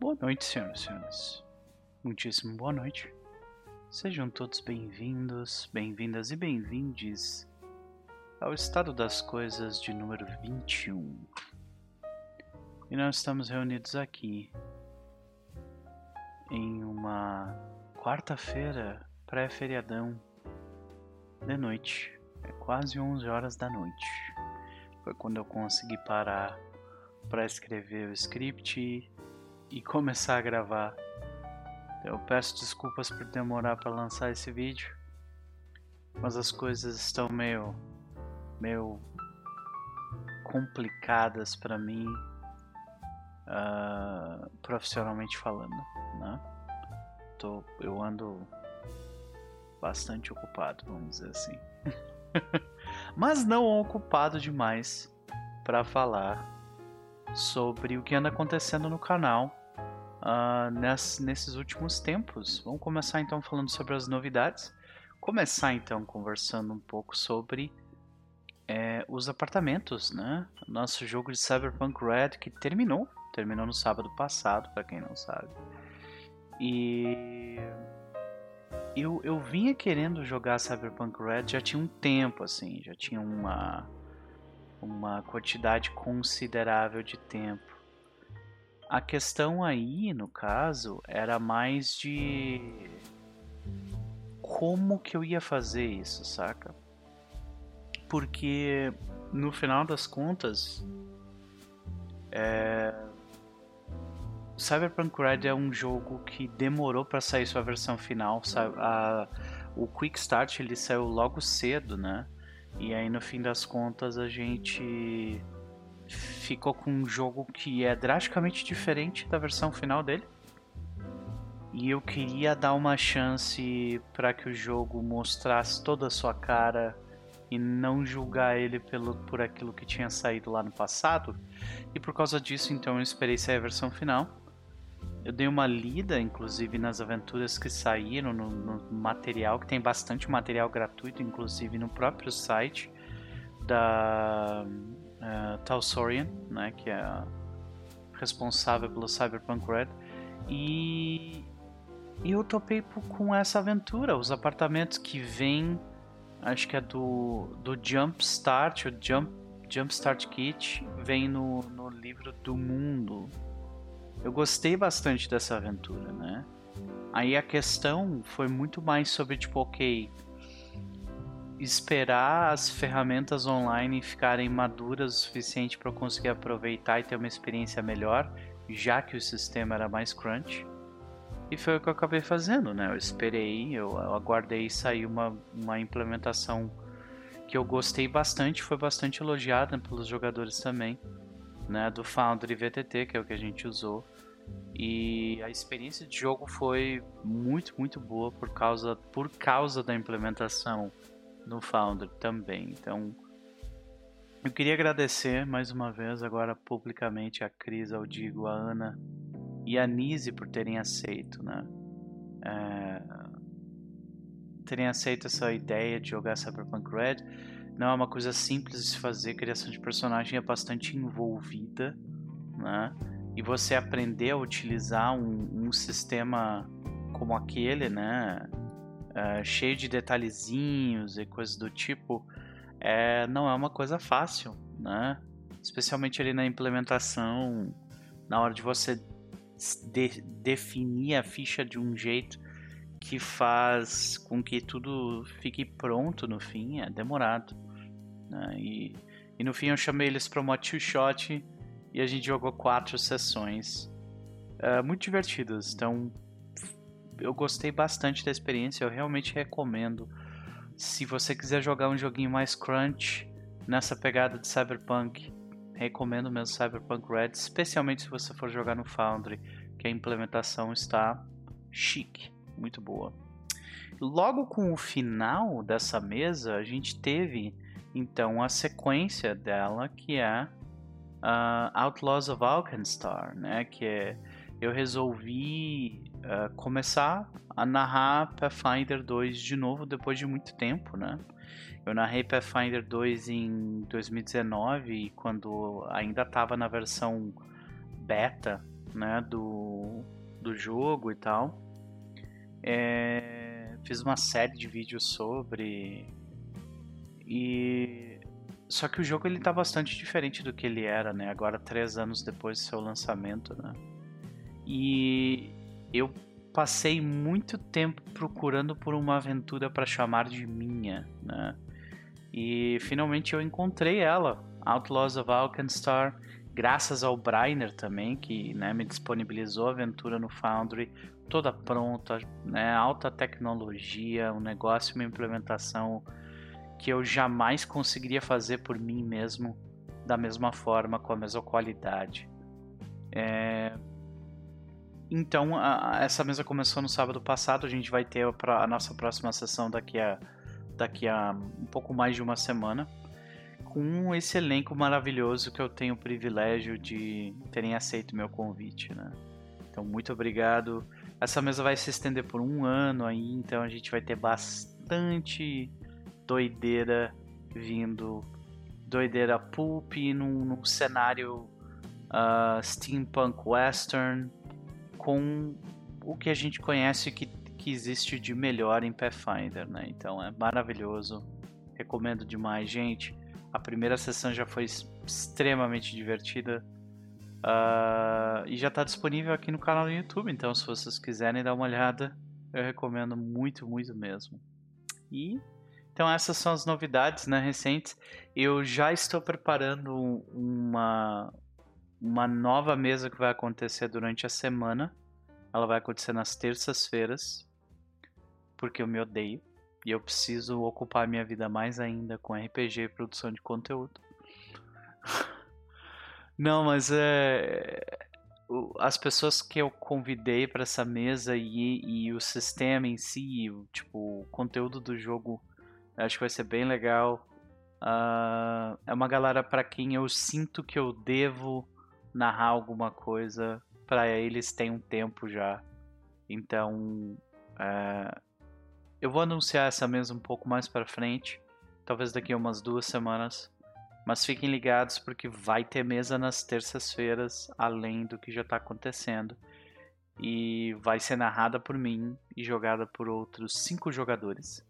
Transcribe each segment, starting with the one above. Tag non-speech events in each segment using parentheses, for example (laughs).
Boa noite, senhoras e senhores. Muitíssimo boa noite. Sejam todos bem-vindos, bem-vindas e bem-vindes ao estado das coisas de número 21. E nós estamos reunidos aqui em uma quarta-feira pré-feriadão de noite. É quase 11 horas da noite. Foi quando eu consegui parar para escrever o script e começar a gravar. Eu peço desculpas por demorar para lançar esse vídeo, mas as coisas estão meio meio complicadas para mim uh, profissionalmente falando, né? Tô, eu ando bastante ocupado, vamos dizer assim. (laughs) Mas não ocupado demais para falar sobre o que anda acontecendo no canal uh, ness, nesses últimos tempos. Vamos começar então falando sobre as novidades. Começar então conversando um pouco sobre é, os apartamentos, né? Nosso jogo de Cyberpunk Red que terminou, terminou no sábado passado, para quem não sabe. E eu, eu vinha querendo jogar Cyberpunk Red já tinha um tempo, assim, já tinha uma, uma quantidade considerável de tempo. A questão aí, no caso, era mais de como que eu ia fazer isso, saca? porque no final das contas, é... Cyberpunk Red é um jogo que demorou para sair sua versão final. A... O Quick Start ele saiu logo cedo, né? E aí no fim das contas a gente ficou com um jogo que é drasticamente diferente da versão final dele. E eu queria dar uma chance para que o jogo mostrasse toda a sua cara e não julgar ele pelo, por aquilo que tinha saído lá no passado. E por causa disso, então, eu esperei sair a versão final. Eu dei uma lida, inclusive, nas aventuras que saíram, no, no material, que tem bastante material gratuito, inclusive no próprio site da uh, Talsorian, né, que é responsável pelo Cyberpunk Red. E, e eu topei com essa aventura, os apartamentos que vêm acho que é do, do Jump Start, o Jump, Jump Start Kit, vem no, no livro do mundo. Eu gostei bastante dessa aventura, né? Aí a questão foi muito mais sobre, tipo, ok, esperar as ferramentas online ficarem maduras o suficiente para eu conseguir aproveitar e ter uma experiência melhor, já que o sistema era mais crunch. E foi o que eu acabei fazendo, né? Eu esperei, eu aguardei sair uma, uma implementação que eu gostei bastante, foi bastante elogiada pelos jogadores também, né? Do Foundry VTT, que é o que a gente usou. E a experiência de jogo foi muito, muito boa por causa, por causa da implementação no Foundry também. Então, eu queria agradecer mais uma vez, agora publicamente, a Cris, ao Digo, a Ana e a Nise por terem aceito, né? É, terem aceito essa ideia de jogar Cyberpunk Red. Não é uma coisa simples de se fazer, a criação de personagem é bastante envolvida, né? E você aprender a utilizar um, um sistema como aquele, né? É, cheio de detalhezinhos e coisas do tipo, é, não é uma coisa fácil, né? Especialmente ali na implementação, na hora de você de, definir a ficha de um jeito que faz com que tudo fique pronto no fim, é demorado. Né? E, e no fim eu chamei eles para uma two shot e a gente jogou quatro sessões uh, muito divertidas. Então eu gostei bastante da experiência, eu realmente recomendo. Se você quiser jogar um joguinho mais crunch nessa pegada de cyberpunk, recomendo mesmo Cyberpunk Red, especialmente se você for jogar no Foundry, que a implementação está chique, muito boa. Logo com o final dessa mesa, a gente teve então a sequência dela, que é uh, Outlaws of Alkenstar, né? Que é, eu resolvi uh, começar a narrar Pathfinder 2 de novo depois de muito tempo, né? Eu narrei Pathfinder 2 em 2019, quando ainda estava na versão beta né, do, do jogo e tal. É, fiz uma série de vídeos sobre e só que o jogo ele tá bastante diferente do que ele era, né? Agora três anos depois do seu lançamento, né? E eu passei muito tempo procurando por uma aventura para chamar de minha, né? E finalmente eu encontrei ela, Outlaws of Alkenstar, graças ao Brainer também, que né, me disponibilizou a aventura no Foundry, toda pronta, né, alta tecnologia, um negócio, uma implementação que eu jamais conseguiria fazer por mim mesmo da mesma forma, com a mesma qualidade. É... Então, a, essa mesa começou no sábado passado, a gente vai ter a, a nossa próxima sessão daqui a, daqui a um pouco mais de uma semana com esse elenco maravilhoso que eu tenho o privilégio de terem aceito meu convite, né? Então, muito obrigado. Essa mesa vai se estender por um ano aí, então a gente vai ter bastante doideira vindo, doideira pulp num, num cenário uh, steampunk western com o que a gente conhece que, que existe de melhor em Pathfinder, né? Então é maravilhoso, recomendo demais, gente. A primeira sessão já foi extremamente divertida. Uh, e já está disponível aqui no canal do YouTube, então se vocês quiserem dar uma olhada, eu recomendo muito, muito mesmo. E então essas são as novidades né, recentes. Eu já estou preparando uma, uma nova mesa que vai acontecer durante a semana. Ela vai acontecer nas terças-feiras, porque eu me odeio. E eu preciso ocupar minha vida mais ainda com RPG e produção de conteúdo. (laughs) Não, mas é. As pessoas que eu convidei para essa mesa e, e, o sistema em si, tipo, o conteúdo do jogo, acho que vai ser bem legal. Uh, é uma galera para quem eu sinto que eu devo narrar alguma coisa. Para eles tem um tempo já. Então, uh, eu vou anunciar essa mesa um pouco mais para frente, talvez daqui a umas duas semanas. Mas fiquem ligados porque vai ter mesa nas terças-feiras, além do que já está acontecendo. E vai ser narrada por mim e jogada por outros cinco jogadores.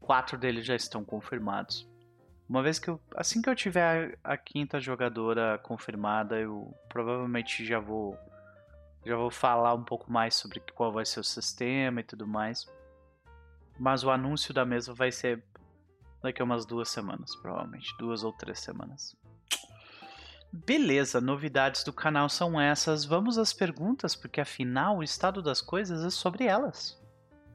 Quatro deles já estão confirmados. Uma vez que eu, assim que eu tiver a, a quinta jogadora confirmada, eu provavelmente já vou já vou falar um pouco mais sobre qual vai ser o sistema e tudo mais. Mas o anúncio da mesa vai ser daqui a umas duas semanas, provavelmente. Duas ou três semanas. Beleza, novidades do canal são essas. Vamos às perguntas, porque afinal o estado das coisas é sobre elas.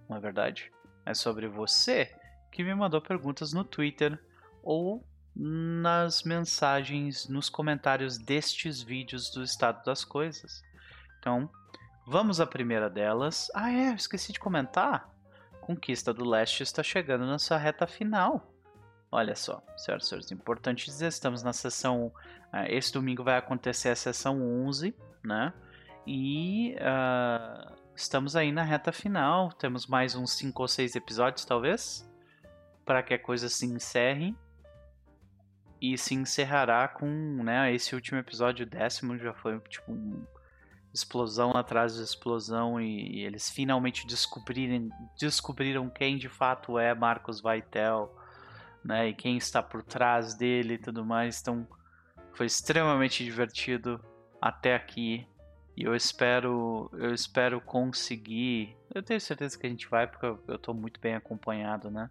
Não é verdade? É sobre você que me mandou perguntas no Twitter ou nas mensagens, nos comentários destes vídeos do estado das coisas. Então, vamos à primeira delas. Ah, é, esqueci de comentar. Conquista do Leste está chegando na sua reta final. Olha só, certo, certo. Importante dizer, estamos na sessão. Uh, esse domingo vai acontecer a sessão 11, né? E uh, estamos aí na reta final. Temos mais uns 5 ou 6 episódios, talvez, para que a coisa se encerre. E se encerrará com né, esse último episódio, o décimo, já foi tipo um explosão atrás de explosão e, e, eles finalmente descobrirem, descobriram quem de fato é Marcos Vaitel, né, e quem está por trás dele e tudo mais. Então foi extremamente divertido até aqui e eu espero, eu espero conseguir. Eu tenho certeza que a gente vai porque eu, tô muito bem acompanhado, né?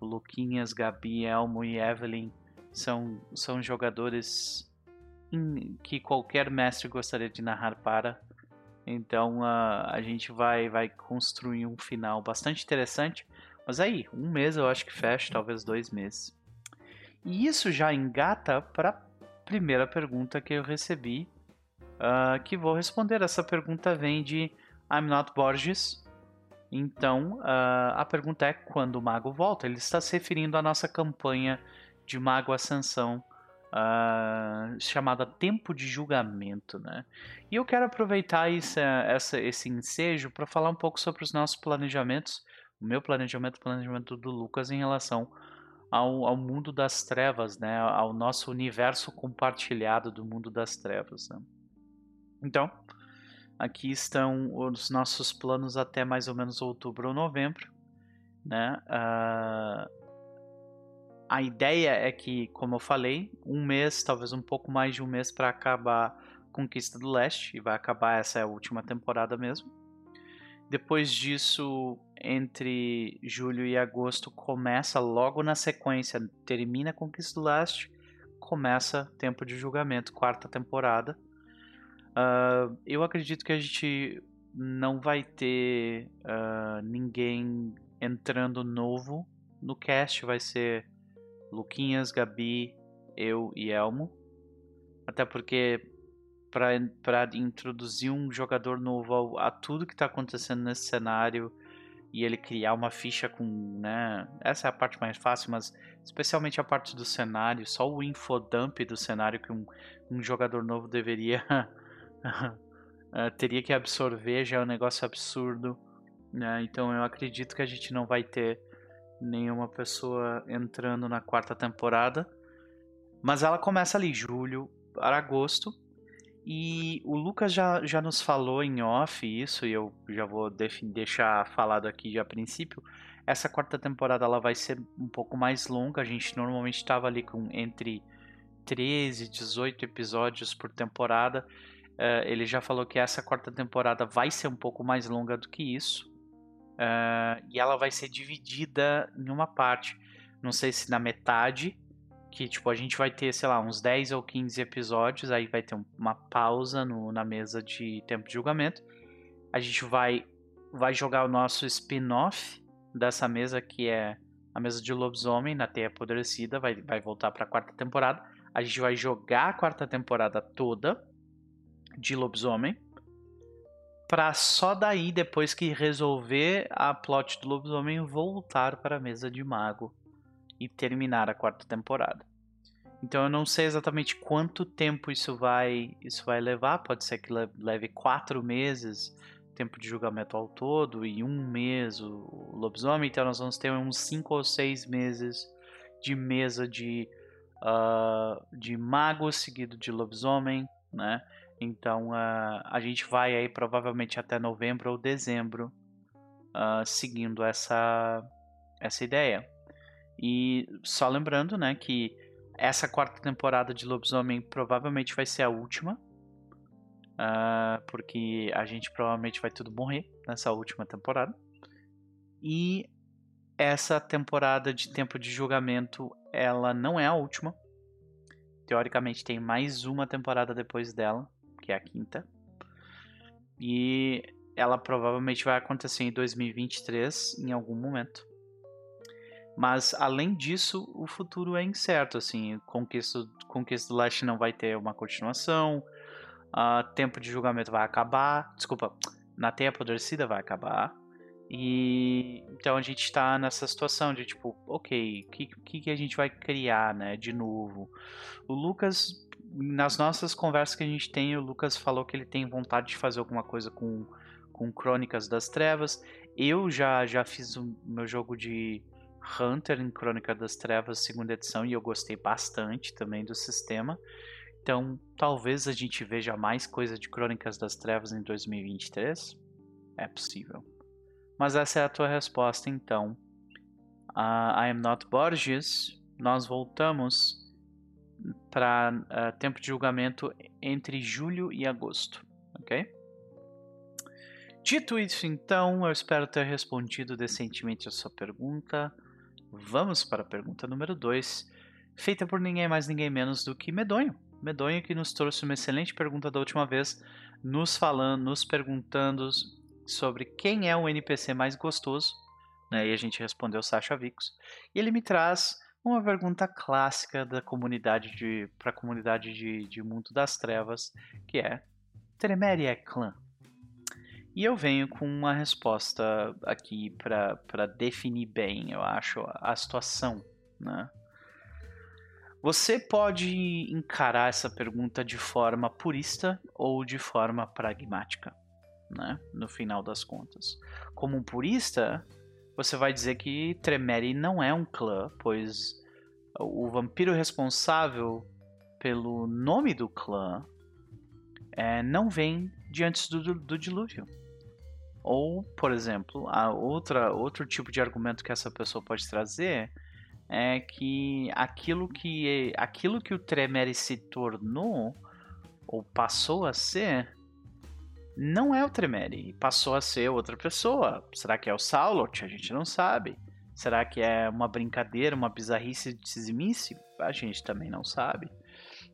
Luquinhas, Gabi, Elmo e Evelyn são, são jogadores que qualquer mestre gostaria de narrar para. Então uh, a gente vai, vai construir um final bastante interessante. Mas aí, um mês eu acho que fecha, talvez dois meses. E isso já engata para a primeira pergunta que eu recebi, uh, que vou responder. Essa pergunta vem de I'm Not Borges. Então, uh, a pergunta é quando o mago volta? Ele está se referindo à nossa campanha de Mago Ascensão uh, chamada Tempo de Julgamento, né? E eu quero aproveitar esse, essa, esse ensejo para falar um pouco sobre os nossos planejamentos, o meu planejamento, o planejamento do Lucas em relação ao, ao mundo das trevas, né? Ao nosso universo compartilhado do mundo das trevas. Né? Então, aqui estão os nossos planos até mais ou menos outubro ou novembro. Né? Uh, a ideia é que, como eu falei, um mês, talvez um pouco mais de um mês para acabar Conquista do Leste, e vai acabar essa é última temporada mesmo. Depois disso, entre julho e agosto, começa logo na sequência, termina Conquista do Leste, começa Tempo de Julgamento, quarta temporada. Uh, eu acredito que a gente não vai ter uh, ninguém entrando novo no cast, vai ser Luquinhas, Gabi, eu e Elmo. Até porque para introduzir um jogador novo a, a tudo que está acontecendo nesse cenário e ele criar uma ficha com, né? Essa é a parte mais fácil, mas especialmente a parte do cenário, só o infodump do cenário que um, um jogador novo deveria (laughs) eh, teria que absorver já é um negócio absurdo, né? Então eu acredito que a gente não vai ter nenhuma pessoa entrando na quarta temporada, mas ela começa ali julho para agosto e o Lucas já, já nos falou em off isso, e eu já vou deixar falado aqui a princípio. Essa quarta temporada ela vai ser um pouco mais longa. A gente normalmente estava ali com entre 13 e 18 episódios por temporada. Uh, ele já falou que essa quarta temporada vai ser um pouco mais longa do que isso. Uh, e ela vai ser dividida em uma parte. Não sei se na metade que tipo a gente vai ter, sei lá, uns 10 ou 15 episódios, aí vai ter uma pausa no, na mesa de tempo de julgamento. A gente vai vai jogar o nosso spin-off dessa mesa que é a mesa de lobisomem na Teia Apodrecida, vai, vai voltar para a quarta temporada. A gente vai jogar a quarta temporada toda de lobisomem para só daí depois que resolver a plot do lobisomem voltar para a mesa de mago e terminar a quarta temporada. Então eu não sei exatamente quanto tempo isso vai isso vai levar. Pode ser que leve quatro meses tempo de julgamento ao todo e um mês o lobisomem. Então nós vamos ter uns cinco ou seis meses de mesa de uh, de mago seguido de lobisomem, né? Então uh, a gente vai aí provavelmente até novembro ou dezembro uh, seguindo essa essa ideia. E só lembrando, né, que essa quarta temporada de Lobisomem provavelmente vai ser a última. Uh, porque a gente provavelmente vai tudo morrer nessa última temporada. E essa temporada de Tempo de Julgamento, ela não é a última. Teoricamente tem mais uma temporada depois dela, que é a quinta. E ela provavelmente vai acontecer em 2023 em algum momento. Mas além disso, o futuro é incerto. Assim, Conquista, do Leste não vai ter uma continuação. Uh, tempo de julgamento vai acabar. Desculpa, na Teia Apodrecida vai acabar. E então a gente está nessa situação de tipo, ok, o que, que, que a gente vai criar, né, de novo? O Lucas, nas nossas conversas que a gente tem, o Lucas falou que ele tem vontade de fazer alguma coisa com, com Crônicas das Trevas. Eu já, já fiz o meu jogo de Hunter em Crônica das Trevas, segunda edição, e eu gostei bastante também do sistema. Então, talvez a gente veja mais coisa de Crônicas das Trevas em 2023. É possível. Mas essa é a tua resposta, então. Uh, I am not Borges. Nós voltamos para uh, ah, tempo de julgamento entre julho e agosto, ok? Dito isso, então, eu espero ter respondido decentemente a sua pergunta. Vamos para a pergunta número 2, feita por ninguém mais ninguém menos do que Medonho. Medonho que nos trouxe uma excelente pergunta da última vez, nos falando, nos perguntando sobre quem é o NPC mais gostoso, né? E a gente respondeu Sasha Vicos. E ele me traz uma pergunta clássica da comunidade de para a comunidade de, de Mundo das Trevas, que é Tremere é clã? E eu venho com uma resposta aqui para definir bem, eu acho, a situação. Né? Você pode encarar essa pergunta de forma purista ou de forma pragmática, né? no final das contas. Como um purista, você vai dizer que Tremere não é um clã, pois o vampiro responsável pelo nome do clã é, não vem de antes do, do dilúvio. Ou, por exemplo, a outra, outro tipo de argumento que essa pessoa pode trazer é que aquilo que, aquilo que o Tremere se tornou ou passou a ser não é o Tremere, passou a ser outra pessoa. Será que é o Saulot? A gente não sabe. Será que é uma brincadeira, uma bizarrice de Sizimice? A gente também não sabe.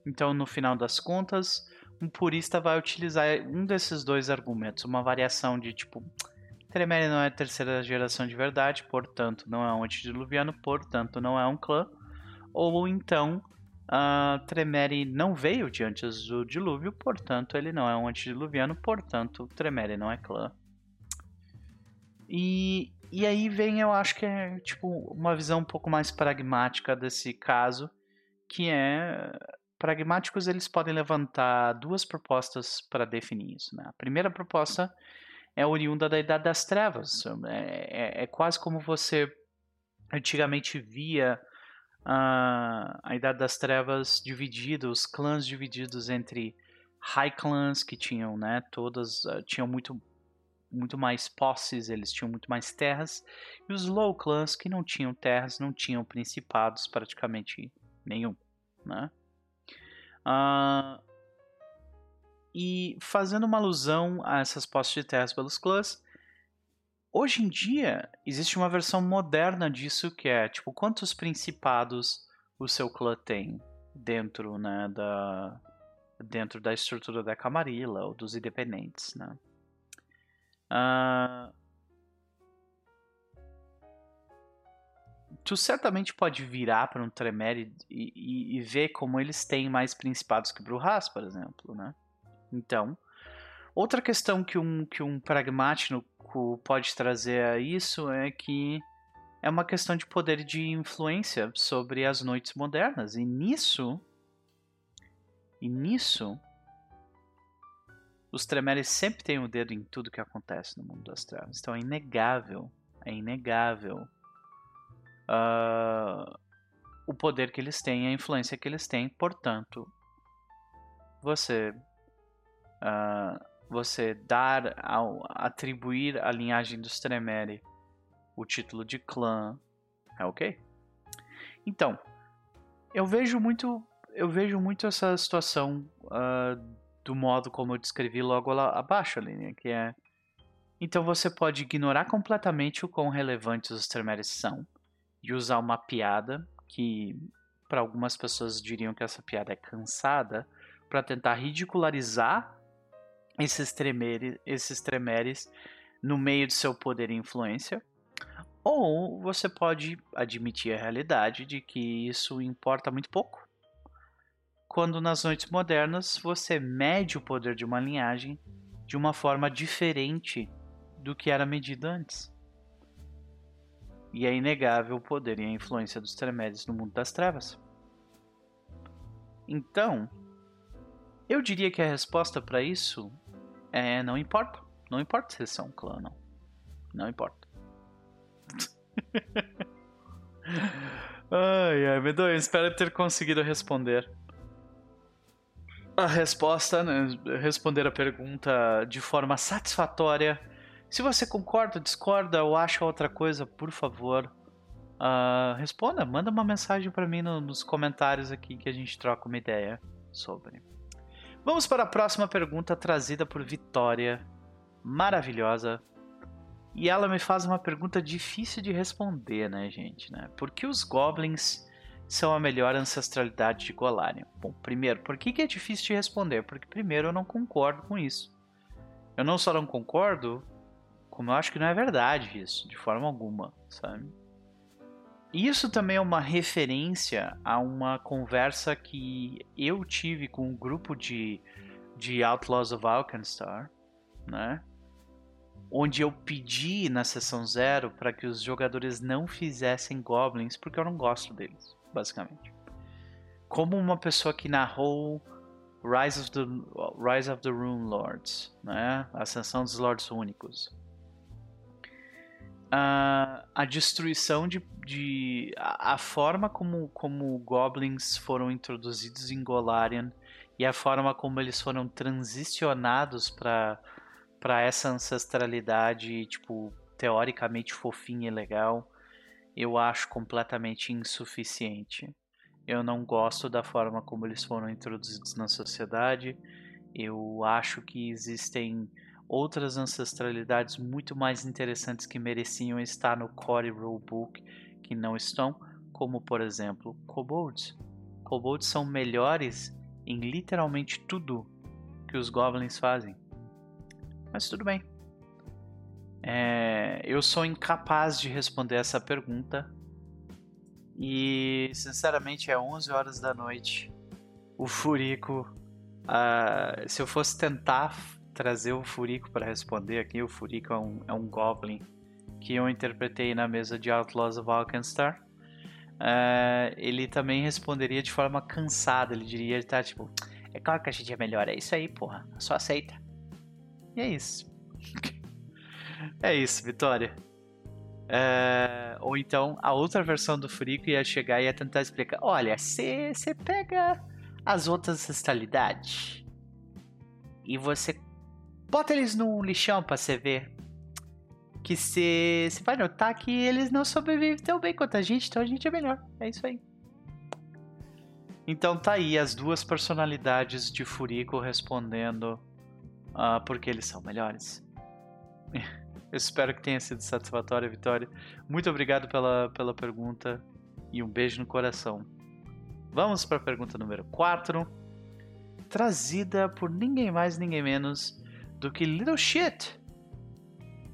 Então, no final das contas, um purista vai utilizar um desses dois argumentos, uma variação de tipo, Tremere não é terceira geração de verdade, portanto não é um antediluviano, portanto não é um clã, ou então uh, Tremere não veio de antes do dilúvio, portanto ele não é um antediluviano, portanto Tremere não é clã. E, e aí vem, eu acho que é tipo uma visão um pouco mais pragmática desse caso, que é pragmáticos eles podem levantar duas propostas para definir isso. Né? A primeira proposta é oriunda da Idade das Trevas. É, é, é quase como você antigamente via uh, a Idade das Trevas dividida, os clãs divididos entre high clans que tinham, né, todas uh, tinham muito muito mais posses, eles tinham muito mais terras, e os low clans que não tinham terras, não tinham principados praticamente nenhum, né? Uh, e fazendo uma alusão a essas posses de terras pelos clãs, hoje em dia existe uma versão moderna disso que é tipo quantos principados o seu clã tem dentro, né, da dentro da estrutura da Camarilla ou dos independentes, né? Uh, tu certamente pode virar para um Tremere e, e, e, ver como eles têm mais principados que Brujas, por exemplo, né? Então, outra questão que um, que um pragmático pode trazer a isso é que é uma questão de poder de influência sobre as noites modernas. E nisso, e nisso, os Tremeres sempre têm o um dedo em tudo que acontece no mundo das trevas. Então é inegável, é inegável uh, o poder que eles têm, a influência que eles têm. Portanto, você uh, você dar ao atribuir à linhagem dos Tremere o título de clã é ok. Então, eu vejo muito eu vejo muito essa situação uh, do modo como eu descrevi logo lá abaixo ali, né? que é então você pode ignorar completamente o quão relevantes os Tremeres são de usar uma piada que para algumas pessoas diriam que essa piada é cansada para tentar ridicularizar esses tremeres, esses tremeres no meio do seu poder e influência, ou você pode admitir a realidade de que isso importa muito pouco. Quando nas noites modernas você mede o poder de uma linhagem de uma forma diferente do que era medido antes. E é inegável o poder e a influência dos Tremeres no mundo das trevas. Então, eu diria que a resposta para isso é não importa. Não importa se eles são um clã, não. Não importa. (laughs) ai, ai, Medonho, espero ter conseguido responder. A resposta, né, responder a pergunta de forma satisfatória se você concorda, discorda ou acha outra coisa, por favor, uh, responda. Manda uma mensagem para mim no, nos comentários aqui que a gente troca uma ideia sobre. Vamos para a próxima pergunta trazida por Vitória, maravilhosa. E ela me faz uma pergunta difícil de responder, né, gente? Né? Por que os goblins são a melhor ancestralidade de Golarion? Bom, primeiro, por que, que é difícil de responder? Porque, primeiro, eu não concordo com isso. Eu não só não concordo, como eu acho que não é verdade isso, de forma alguma, sabe? Isso também é uma referência a uma conversa que eu tive com um grupo de, de Outlaws of Alkenstar, né? Onde eu pedi na sessão zero para que os jogadores não fizessem goblins porque eu não gosto deles, basicamente. Como uma pessoa que narrou Rise of the, Rise of the Rune Lords, né? Ascensão dos Lords Únicos a, a destruição de, de a, a, forma como, como goblins foram introduzidos em Golarion e a forma como eles foram transicionados para para essa ancestralidade, tipo, teoricamente fofinha e legal, eu acho completamente insuficiente. Eu não gosto da forma como eles foram introduzidos na sociedade. Eu acho que existem outras ancestralidades muito mais interessantes que mereciam estar no Core Rulebook que não estão, como por exemplo, kobolds. Kobolds são melhores em literalmente tudo que os goblins fazem. Mas tudo bem. É, eu sou incapaz de responder essa pergunta. E, sinceramente, é 11 horas da noite. O Furico. Uh, se eu fosse tentar trazer o Furico para responder aqui, o Furico é um, é um Goblin que eu interpretei na mesa de Outlaws of Alkenstar. Uh, ele também responderia de forma cansada. Ele diria: ele tá tipo, é claro que a gente é melhor, é isso aí, porra, só aceita. E é isso. (laughs) é isso, Vitória. É, ou então a outra versão do Furico ia chegar e ia tentar explicar: olha, você pega as outras ancestralidades e você bota eles no lixão pra você ver. Que você vai notar que eles não sobrevivem tão bem quanto a gente, então a gente é melhor. É isso aí. Então tá aí as duas personalidades de Furico respondendo uh, porque eles são melhores. (laughs) Eu espero que tenha sido satisfatória, Vitória. Muito obrigado pela, pela pergunta e um beijo no coração. Vamos para a pergunta número 4, trazida por ninguém mais, ninguém menos do que Little Shit.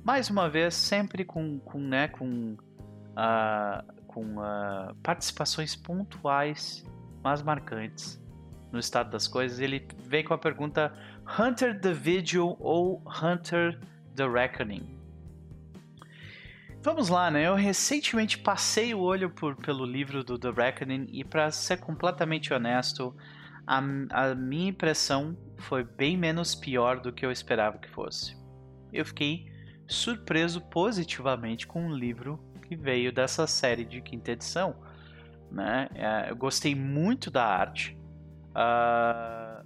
Mais uma vez, sempre com, com, né, com, uh, com uh, participações pontuais, mas marcantes no estado das coisas. Ele vem com a pergunta Hunter the Vigil ou Hunter the Reckoning. Vamos lá, né? Eu recentemente passei o olho por, pelo livro do The Reckoning e, para ser completamente honesto, a, a minha impressão foi bem menos pior do que eu esperava que fosse. Eu fiquei surpreso positivamente com o livro que veio dessa série de quinta edição. Né? É, eu gostei muito da arte, uh,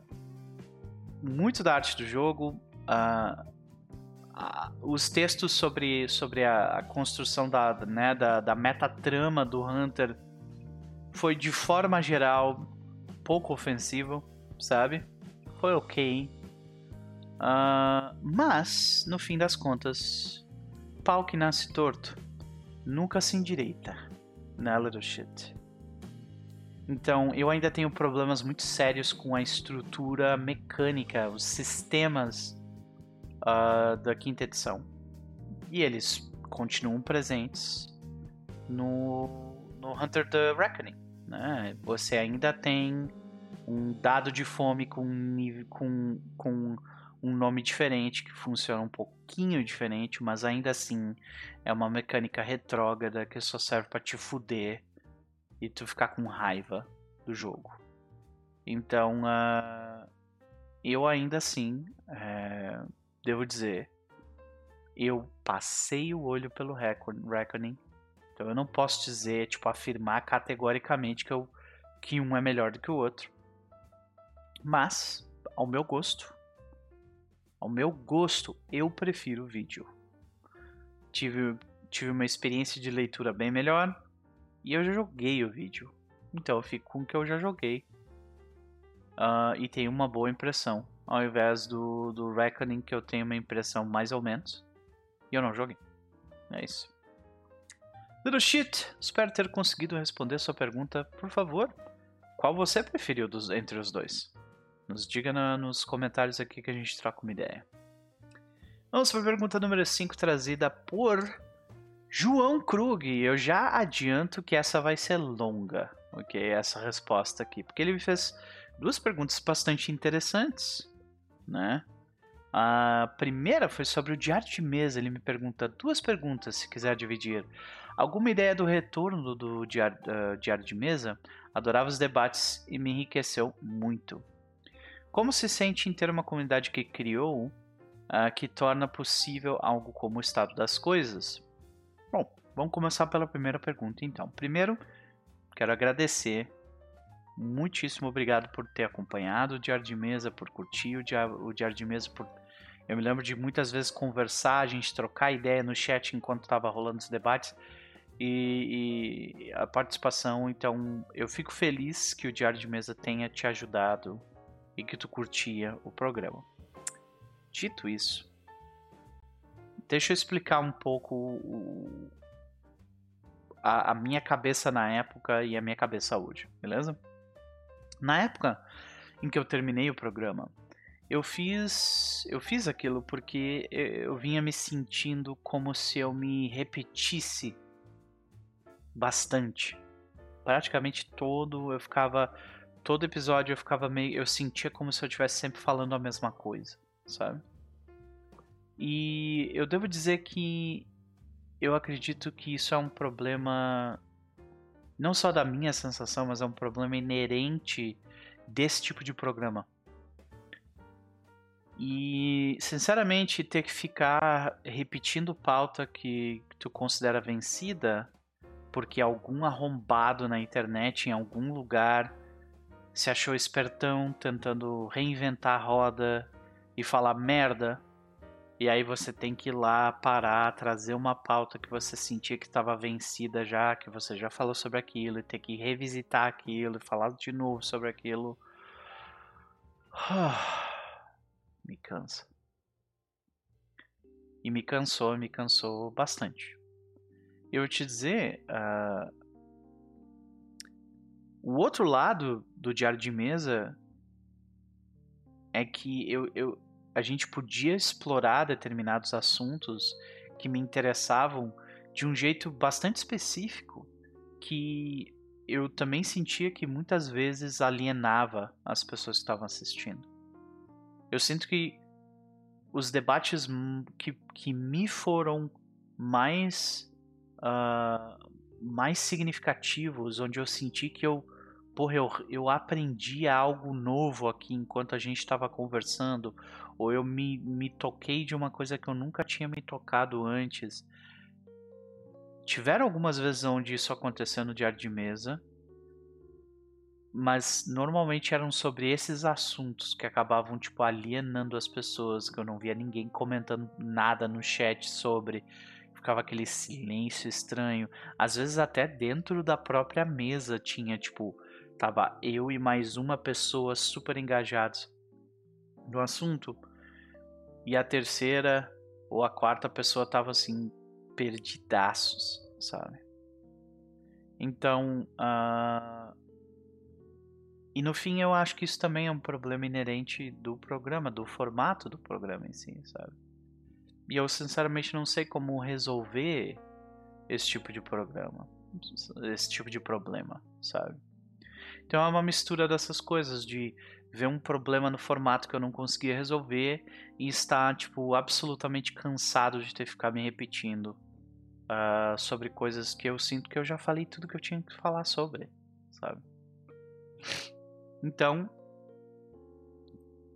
muito da arte do jogo. Uh, os textos sobre, sobre a, a construção da, né, da, da metatrama do Hunter foi de forma geral pouco ofensivo, sabe? Foi ok. Uh, mas, no fim das contas, pau que nasce torto nunca se endireita, né, little shit? Então, eu ainda tenho problemas muito sérios com a estrutura mecânica, os sistemas uh, da quinta edição. E eles continuam presentes no, no Hunter the Reckoning. Né? Você ainda tem um dado de fome com, com, com um nome diferente, que funciona um pouquinho diferente, mas ainda assim é uma mecânica retrógrada que só serve para te fuder e tu ficar com raiva do jogo. Então, uh, eu ainda assim é, devo dizer, eu passei o olho pelo Reckoning. Então eu não posso dizer, tipo, afirmar categoricamente que, eu, que um é melhor do que o outro. Mas, ao meu gosto, ao meu gosto, eu prefiro vídeo. Tive, tive uma experiência de leitura bem melhor e eu já joguei o vídeo. Então eu fico com o que eu já joguei. Uh, e tenho uma boa impressão ao invés do, do Reckoning, que eu tenho uma impressão mais ou menos. E eu não joguei. É isso. Little Shit, espero ter conseguido responder sua pergunta. Por favor, qual você preferiu dos, entre os dois? Nos diga na, nos comentários aqui que a gente troca uma ideia. Vamos para a pergunta número 5, trazida por João Krug. Eu já adianto que essa vai ser longa, ok? Essa resposta aqui, porque ele me fez duas perguntas bastante interessantes né? A primeira foi sobre o diário de mesa. Ele me pergunta duas perguntas, se quiser dividir. Alguma ideia do retorno do diário, uh, diário de mesa? Adorava os debates e me enriqueceu muito. Como se sente em ter uma comunidade que criou, uh, que torna possível algo como o estado das coisas? Bom, vamos começar pela primeira pergunta então. Primeiro, quero agradecer muitíssimo obrigado por ter acompanhado o Diário de Mesa, por curtir o Diário, o Diário de Mesa, por eu me lembro de muitas vezes conversar, a gente trocar ideia no chat enquanto estava rolando os debates e, e, a participação. Então, eu fico feliz que o Diário de Mesa tenha te ajudado e que tu curtia o programa. Dito isso, deixa eu explicar um pouco o, a, a minha cabeça na época e a minha cabeça hoje, beleza? Na época em que eu terminei o programa, eu fiz eu fiz aquilo porque eu vinha me sentindo como se eu me repetisse bastante. Praticamente todo eu ficava todo episódio eu ficava meio eu sentia como se eu estivesse sempre falando a mesma coisa, sabe? E eu devo dizer que eu acredito que isso é um problema não só da minha sensação, mas é um problema inerente desse tipo de programa. E, sinceramente, ter que ficar repetindo pauta que tu considera vencida porque algum arrombado na internet, em algum lugar, se achou espertão tentando reinventar a roda e falar merda e aí você tem que ir lá parar, trazer uma pauta que você sentia que estava vencida já, que você já falou sobre aquilo, e ter que revisitar aquilo, e falar de novo sobre aquilo. (sighs) Me cansa. E me cansou, me cansou bastante. Eu te dizer, uh, o outro lado do diário de mesa é que eu, eu, a gente podia explorar determinados assuntos que me interessavam de um jeito bastante específico que eu também sentia que muitas vezes alienava as pessoas que estavam assistindo. Eu sinto que os debates que, que me foram mais uh, mais significativos, onde eu senti que eu porra, eu, eu aprendi algo novo aqui enquanto a gente estava conversando, ou eu me, me toquei de uma coisa que eu nunca tinha me tocado antes. Tiveram algumas vezes onde isso aconteceu no diário de mesa, mas normalmente eram sobre esses assuntos que acabavam tipo alienando as pessoas, que eu não via ninguém comentando nada no chat sobre, ficava aquele silêncio estranho. Às vezes até dentro da própria mesa tinha tipo Tava eu e mais uma pessoa super engajados no assunto. E a terceira ou a quarta pessoa tava assim, perdidaços, sabe? Então, uh... e no fim eu acho que isso também é um problema inerente do programa, do formato do programa em si, sabe? E eu sinceramente não sei como resolver esse tipo de programa, esse tipo de problema, sabe? Então é uma mistura dessas coisas, de ver um problema no formato que eu não conseguia resolver e estar, tipo, absolutamente cansado de ter que ficar me repetindo uh, sobre coisas que eu sinto que eu já falei tudo que eu tinha que falar sobre, sabe? Então,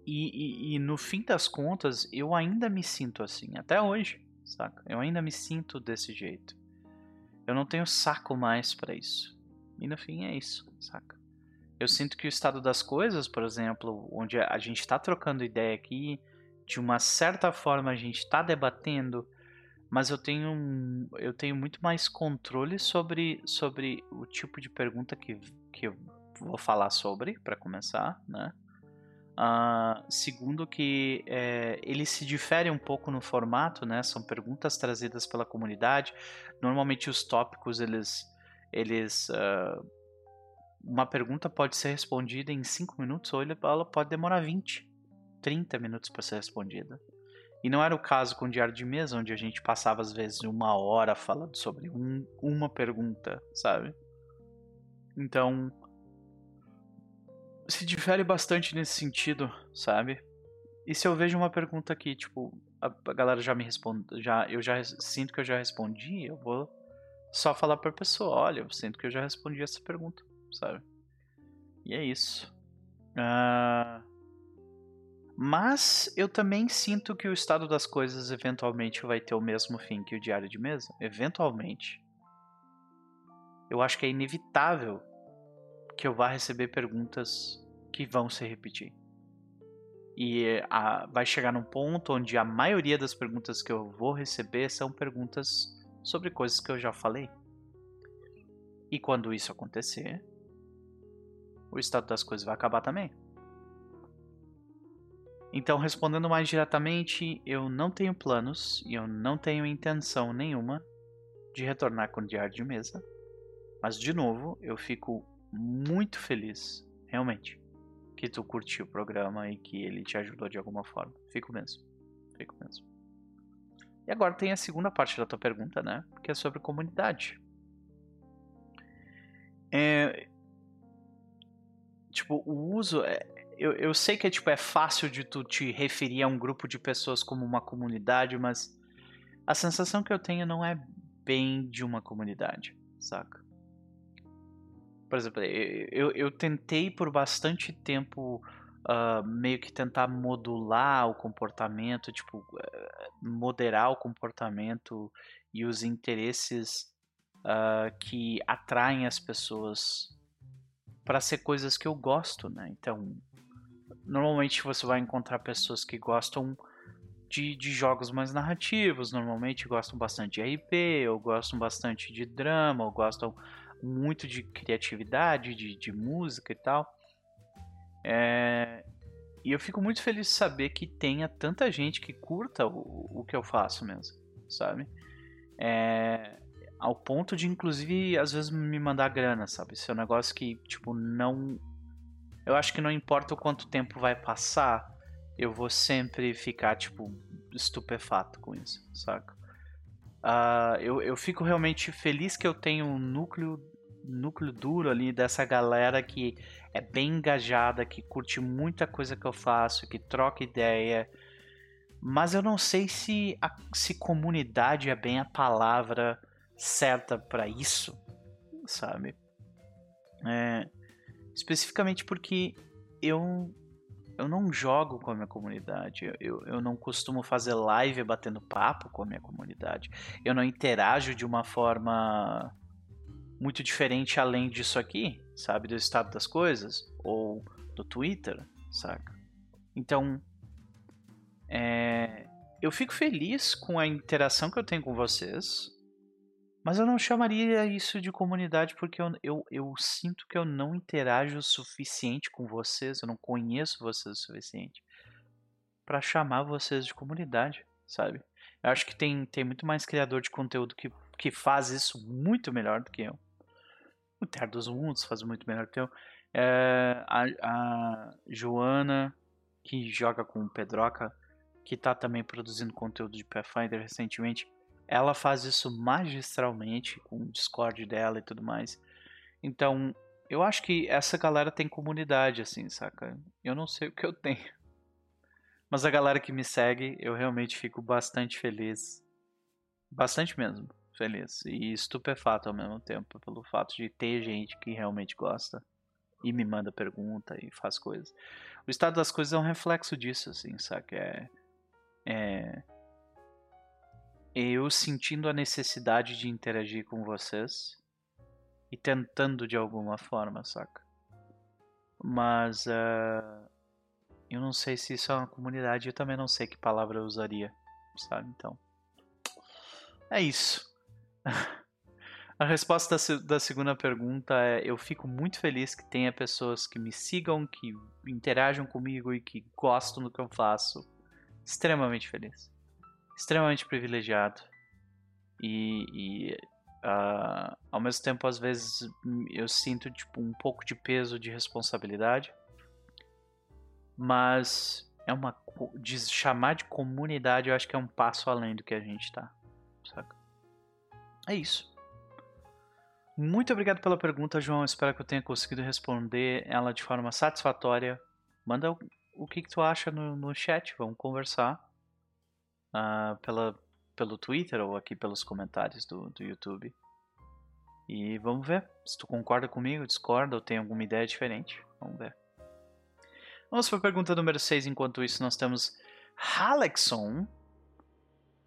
e, e, e, no fim das contas, eu ainda me sinto assim, até hoje, saca? Eu ainda me sinto desse jeito. Eu não tenho saco mais para isso. E no fim é isso, saca? Eu sinto que o estado das coisas, por exemplo, onde a gente está trocando ideia aqui, de uma certa forma a gente está debatendo, mas eu tenho, eu tenho muito mais controle sobre, sobre o tipo de pergunta que, que eu vou falar sobre, para começar, né? Uh, segundo que é, ele se difere um pouco no formato, né? São perguntas trazidas pela comunidade. Normalmente os tópicos eles, eles uh, uma pergunta pode ser respondida em 5 minutos ou ela pode demorar 20, 30 minutos para ser respondida. E não era o caso com o diário de mesa, onde a gente passava às vezes uma hora falando sobre um, uma pergunta, sabe? Então, se difere bastante nesse sentido, sabe? E se eu vejo uma pergunta que, tipo, a, a galera já me responde, já, eu já sinto que eu já respondi, eu vou só falar pra pessoa, olha, eu sinto que eu já respondi essa pergunta sabe? E é isso. Uh... Mas eu também sinto que o estado das coisas eventualmente vai ter o mesmo fim que o diário de mesa. Eventualmente. Eu acho que é inevitável. que eu vá receber perguntas que vão se repetir. E a, vai chegar num ponto onde a maioria das perguntas que eu vou receber são perguntas sobre coisas que eu já falei. E quando isso acontecer, o estado das coisas vai acabar também. Então, respondendo mais diretamente, eu não tenho planos e eu não tenho intenção nenhuma de retornar com o diário de mesa. Mas, de novo, eu fico muito feliz, realmente, que tu curtiu o programa e que ele te ajudou de alguma forma. Fico mesmo. Fico mesmo. E agora tem a segunda parte da tua pergunta, né? Que é sobre comunidade. É, tipo, o uso. É, eu, eu sei que é, tipo, é fácil de tu te referir a um grupo de pessoas como uma comunidade, mas a sensação que eu tenho não é bem de uma comunidade, saca? Por exemplo, eu, eu tentei por bastante tempo uh, meio que tentar modular o comportamento, tipo, uh, moderar o comportamento e os interesses uh, que atraem as pessoas para ser coisas que eu gosto, né? Então, normalmente você vai encontrar pessoas que gostam de, de, jogos mais narrativos, normalmente gostam bastante de RP, ou gostam bastante de drama, ou gostam muito de criatividade, de, de música e tal. É, e eu fico muito feliz de saber que tenha tanta gente que curta o, o que eu faço mesmo, sabe? É, ao ponto de, inclusive, às vezes me mandar grana, sabe? Isso é um negócio que, tipo, não. Eu acho que não importa o quanto tempo vai passar, eu vou sempre ficar, tipo, estupefato com isso, saca? Uh, eu, eu fico realmente feliz que eu tenho um núcleo, núcleo duro ali dessa galera que é bem engajada, que curte muita coisa que eu faço, que troca ideia. Mas eu não sei se, a, se comunidade é bem a palavra certa para isso, sabe? É, especificamente porque eu eu não jogo com a minha comunidade, eu, eu não costumo fazer live batendo papo com a minha comunidade, eu não interajo de uma forma muito diferente além disso aqui, sabe? Do estado das coisas, ou do Twitter, saca? Então, é, eu fico feliz com a interação que eu tenho com vocês, mas eu não chamaria isso de comunidade porque eu, eu, eu sinto que eu não interajo o suficiente com vocês, eu não conheço vocês o suficiente para chamar vocês de comunidade, sabe? Eu acho que tem, tem muito mais criador de conteúdo que, que faz isso muito melhor do que eu. O Terra dos Mundos faz muito melhor do que eu. É, a, a Joana, que joga com o Pedroca, que está também produzindo conteúdo de Pathfinder recentemente, ela faz isso magistralmente com o Discord dela e tudo mais. Então, eu acho que essa galera tem comunidade, assim, saca? Eu não sei o que eu tenho. Mas a galera que me segue, eu realmente fico bastante feliz. Bastante mesmo feliz. E estupefato ao mesmo tempo, pelo fato de ter gente que realmente gosta e me manda pergunta e faz coisas. O estado das coisas é um reflexo disso, assim, saca? É. É eu sentindo a necessidade de interagir com vocês e tentando de alguma forma, saca? Mas uh, eu não sei se isso é uma comunidade, eu também não sei que palavra eu usaria, sabe? Então, é isso. (laughs) A resposta da, da, segunda pergunta é: eu fico muito feliz que tenha pessoas que me sigam, que interajam comigo e que gostam do que eu faço. Extremamente feliz extremamente privilegiado. E, e uh, ao mesmo tempo às vezes eu sinto tipo um pouco de peso de responsabilidade. Mas é uma de chamar de comunidade eu acho que é um passo além do que a gente tá saca? É isso. Muito obrigado pela pergunta João. Espero que eu tenha conseguido responder ela de forma satisfatória. Manda o, que, que tu acha no, no chat. Vamos conversar uh, pela, pelo Twitter ou aqui pelos comentários do, do YouTube. E vamos ver se tu concorda comigo, discorda ou tem alguma ideia diferente. Vamos ver. Vamos para a pergunta número 6. Enquanto isso, nós temos Halexon.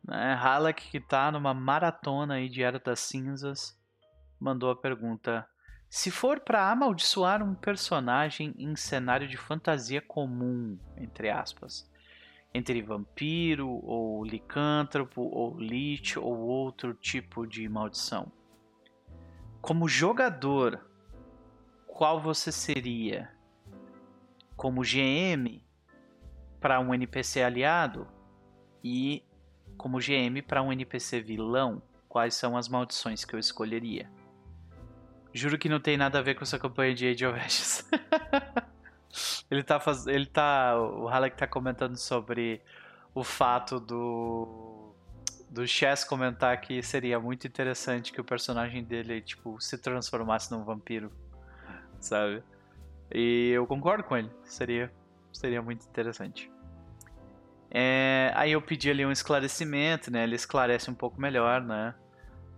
Né? Que está numa maratona aí de Era das Cinzas, mandou a pergunta: Se for para amaldiçoar um personagem em cenário de fantasia comum, entre aspas, entre vampiro ou licântropo ou lich ou outro tipo de maldição. Como jogador, qual você seria? Como GM para um NPC aliado e como GM para um NPC vilão, quais são as maldições que eu escolheria? Juro que não tem nada a ver com essa campanha de Age of Ashes. (laughs) ele tá faz... ele tá o Halleck tá comentando sobre o fato do do Chess comentar que seria muito interessante que o personagem dele tipo se transformasse num vampiro, sabe? E eu concordo com ele. Seria seria muito interessante. É... aí eu pedi ali um esclarecimento, né? Ele esclarece um pouco melhor, né?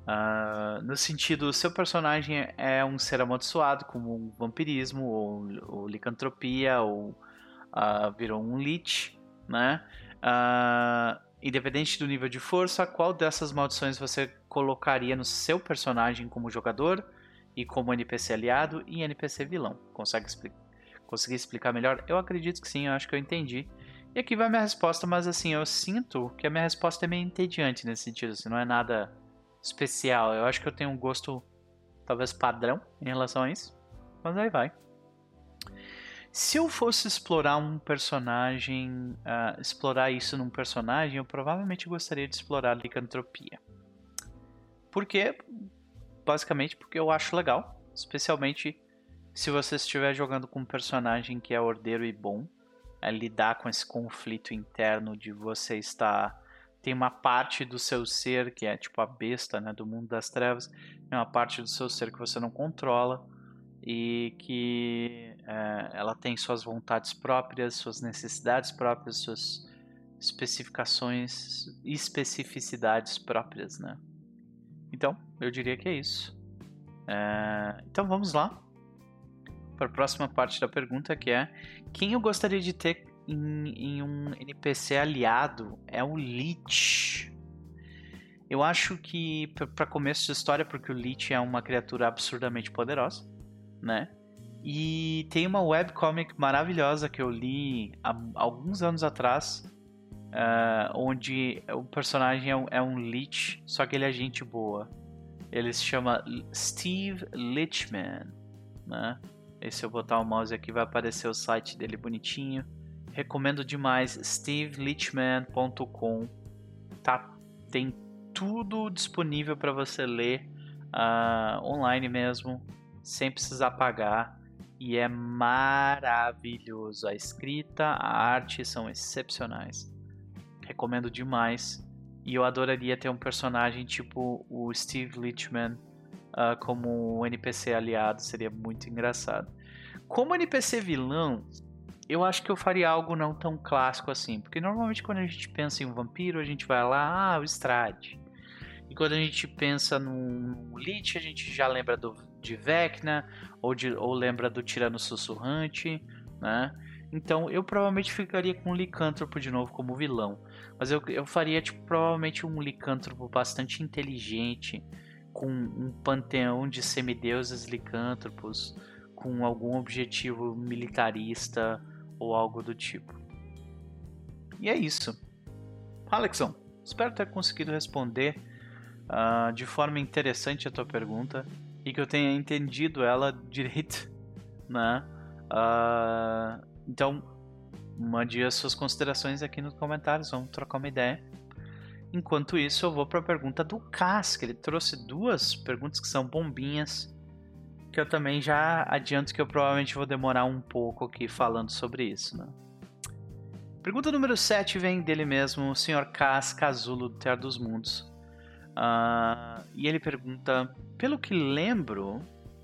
Uh, no sentido, seu personagem é um ser amaldiçoado, como um vampirismo, ou, ou licantropia, ou uh, virou um lich, né? Uh, independente do nível de força, qual dessas maldições você colocaria no seu personagem como jogador e como NPC aliado e NPC vilão? Consegue expli conseguir explicar melhor? Eu acredito que sim, eu acho que eu entendi. E aqui vai minha resposta, mas assim, eu sinto que a minha resposta é meio entediante nesse sentido, assim, não é nada especial. Eu acho que eu tenho um gosto talvez padrão em relação a isso. Mas aí vai. Se eu fosse explorar um personagem, uh, explorar isso num personagem, eu provavelmente gostaria de explorar licantropia. Por quê? Basicamente porque eu acho legal, especialmente se você estiver jogando com um personagem que é ordeiro e bom, é lidar com esse conflito interno de você estar tem uma parte do seu ser que é tipo a besta, né, do mundo das trevas, é uma parte do seu ser que você não controla e que é, ela tem suas vontades próprias, suas necessidades próprias, suas especificações, especificidades próprias, né? Então, eu diria que é isso. É, então vamos lá para a próxima parte da pergunta que é quem eu gostaria de ter em, em um NPC aliado é o Lich. Eu acho que para começo de história, porque o Lich é uma criatura absurdamente poderosa, né? E tem uma webcomic maravilhosa que eu li há alguns anos atrás, uh, onde o personagem é um, é um Lich, só que ele é gente boa. Ele se chama Steve Lichman, né? E se eu botar o mouse aqui vai aparecer o site dele bonitinho. Recomendo demais stevelichman.com. Tá, tem tudo disponível para você ler uh, online mesmo, sem precisar pagar. E é maravilhoso. A escrita, a arte são excepcionais. Recomendo demais. E eu adoraria ter um personagem tipo o Steve Lichman uh, como um NPC aliado. Seria muito engraçado. Como NPC vilão, eu acho que eu faria algo não tão clássico assim. Porque normalmente quando a gente pensa em um vampiro, a gente vai lá, ah, o Strade. E quando a gente pensa num Lich, a gente já lembra do, de Vecna, ou, de, ou lembra do Tirano Sussurrante, né? Então eu provavelmente ficaria com um licântropo de novo como vilão. Mas eu, eu faria tipo, provavelmente um licântropo bastante inteligente, com um panteão de semideuses licântropos, com algum objetivo militarista ou algo do tipo. E é isso. Alexon, espero ter conseguido responder uh, de forma interessante a tua pergunta e que eu tenha entendido ela (laughs) direito, né? Uh, então, mande as suas considerações aqui nos comentários, vamos trocar uma ideia. Enquanto isso, eu vou para a pergunta do Cas, que ele trouxe duas perguntas que são bombinhas que eu também já adianto que eu provavelmente vou demorar um pouco aqui falando sobre isso, né? Pergunta número 7 vem dele mesmo, o Sr. Cas Casulo do Terra dos Mundos. Uh, e ele pergunta: Pelo que lembro,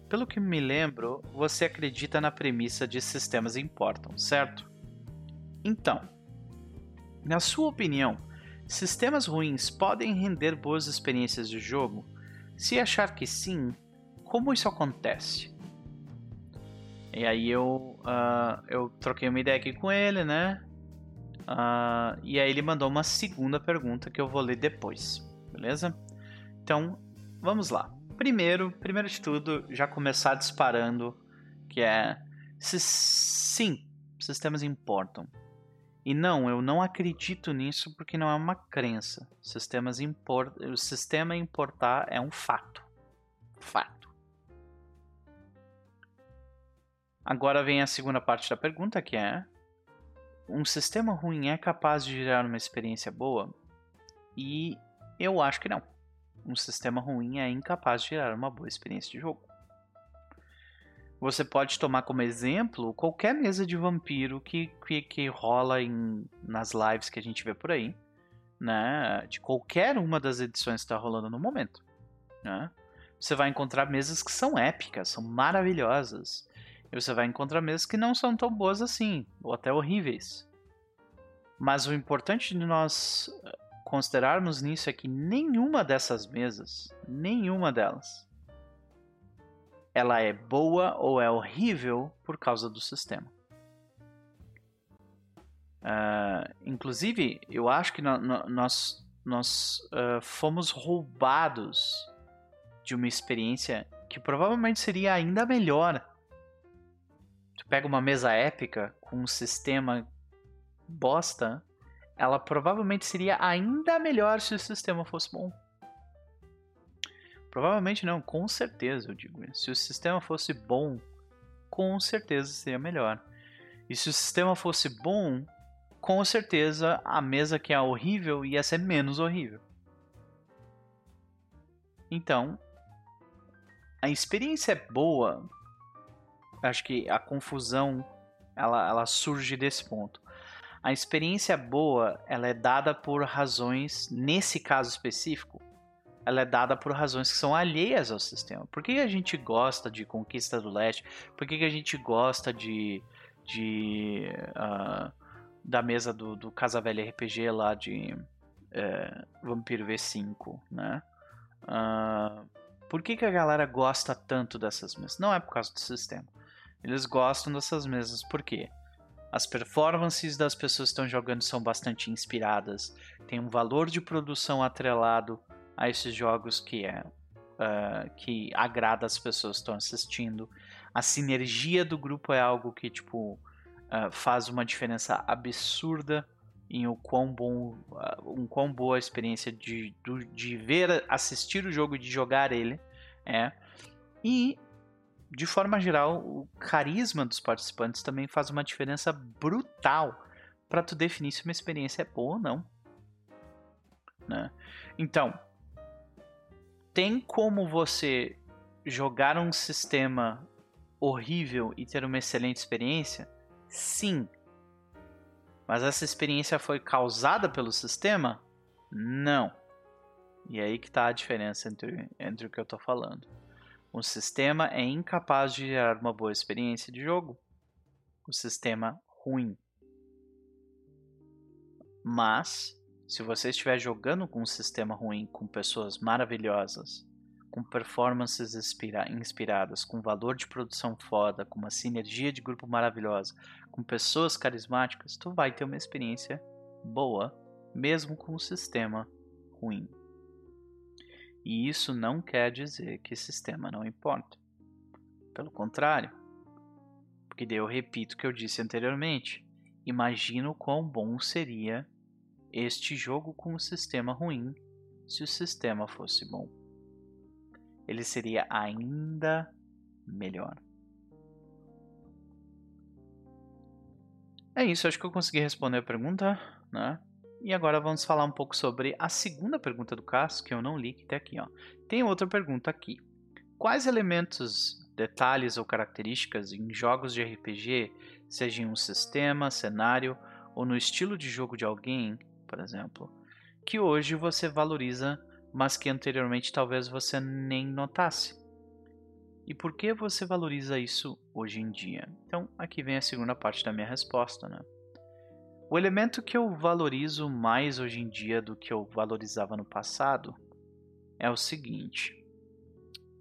pelo que me lembro, você acredita na premissa de sistemas importam, certo? Então, na sua opinião, sistemas ruins podem render boas experiências de jogo? Se achar que sim, como isso acontece? E aí eu, uh, eu troquei uma ideia aqui com ele, né? Uh, e aí ele mandou uma segunda pergunta que eu vou ler depois, beleza? Então, vamos lá. primeiro, primeiro de tudo, já começar disparando, que é se, sim, sistemas importam. E não, eu não acredito nisso porque não é uma crença. Sistemas import... O sistema importar é um fato. Fato. Agora vem a segunda parte da pergunta, que é: um sistema ruim é capaz de gerar uma experiência boa? E eu acho que não. Um sistema ruim é incapaz de gerar uma boa experiência de jogo. Você pode tomar como exemplo qualquer mesa de vampiro que, que, que rola em, nas lives que a gente vê por aí, né? De qualquer uma das edições que está rolando no momento, né? Você vai encontrar mesas que são épicas, são maravilhosas. E você vai encontrar mesas que não são tão boas assim, ou até horríveis. Mas o importante de nós eh, considerarmos nisso é que nenhuma dessas mesas, nenhuma delas, ela é boa ou é horrível por causa do sistema. Uh, inclusive, eu acho que no, no, nós, nós uh, fomos roubados de uma experiência que provavelmente seria ainda melhor. Tu pega uma mesa épica com um sistema bosta, ela provavelmente seria ainda melhor se o sistema fosse bom. Provavelmente não, com certeza eu digo isso. Se o sistema fosse bom, com certeza seria melhor. E se o sistema fosse bom, com certeza a mesa que é horrível ia ser menos horrível. Então, a experiência é boa. Acho que a confusão ela, ela surge desse ponto. A experiência boa ela é dada por razões, nesse caso específico, ela é dada por razões que são alheias ao sistema. Por que a gente gosta de Conquista do Leste? Por que a gente gosta de, de uh, da mesa do, do Casa Velha RPG lá de uh, Vampiro V5, né? Uh, por que, que a galera gosta tanto dessas mesas? Não é por causa do sistema. Eles gostam dessas mesas por quê? As performances das pessoas que estão jogando são bastante inspiradas, tem um valor de produção atrelado a esses jogos que é uh, que agrada as pessoas que estão assistindo. A sinergia do grupo é algo que tipo uh, faz uma diferença absurda em o quão bom, uh, um quão boa a experiência de, de, de ver, assistir o jogo e de jogar ele é. E de forma geral, o carisma dos participantes também faz uma diferença brutal para tu definir se uma experiência é boa ou não. Né? Então, tem como você jogar um sistema horrível e ter uma excelente experiência? Sim. Mas essa experiência foi causada pelo sistema? Não. E é aí que está a diferença entre, entre o que eu estou falando. Um sistema é incapaz de gerar uma boa experiência de jogo. O sistema ruim. Mas se você estiver jogando com um sistema ruim, com pessoas maravilhosas, com performances inspira inspiradas, com valor de produção foda, com uma sinergia de grupo maravilhosa, com pessoas carismáticas, tu vai ter uma experiência boa, mesmo com um sistema ruim. E isso não quer dizer que sistema não importa. Pelo contrário. Porque daí eu repito o que eu disse anteriormente. Imagino quão bom seria este jogo com um sistema ruim se o sistema fosse bom. Ele seria ainda melhor. É isso, acho que eu consegui responder a pergunta, né? E agora vamos falar um pouco sobre a segunda pergunta do Cássio, que eu não li, que está aqui, ó. Tem outra pergunta aqui. Quais elementos, detalhes ou características em jogos de RPG, seja em um sistema, cenário ou no estilo de jogo de alguém, por exemplo, que hoje você valoriza, mas que anteriormente talvez você nem notasse. E por que você valoriza isso hoje em dia? Então, aqui vem a segunda parte da minha resposta, né? O elemento que eu valorizo mais hoje em dia do que eu valorizava no passado é o seguinte.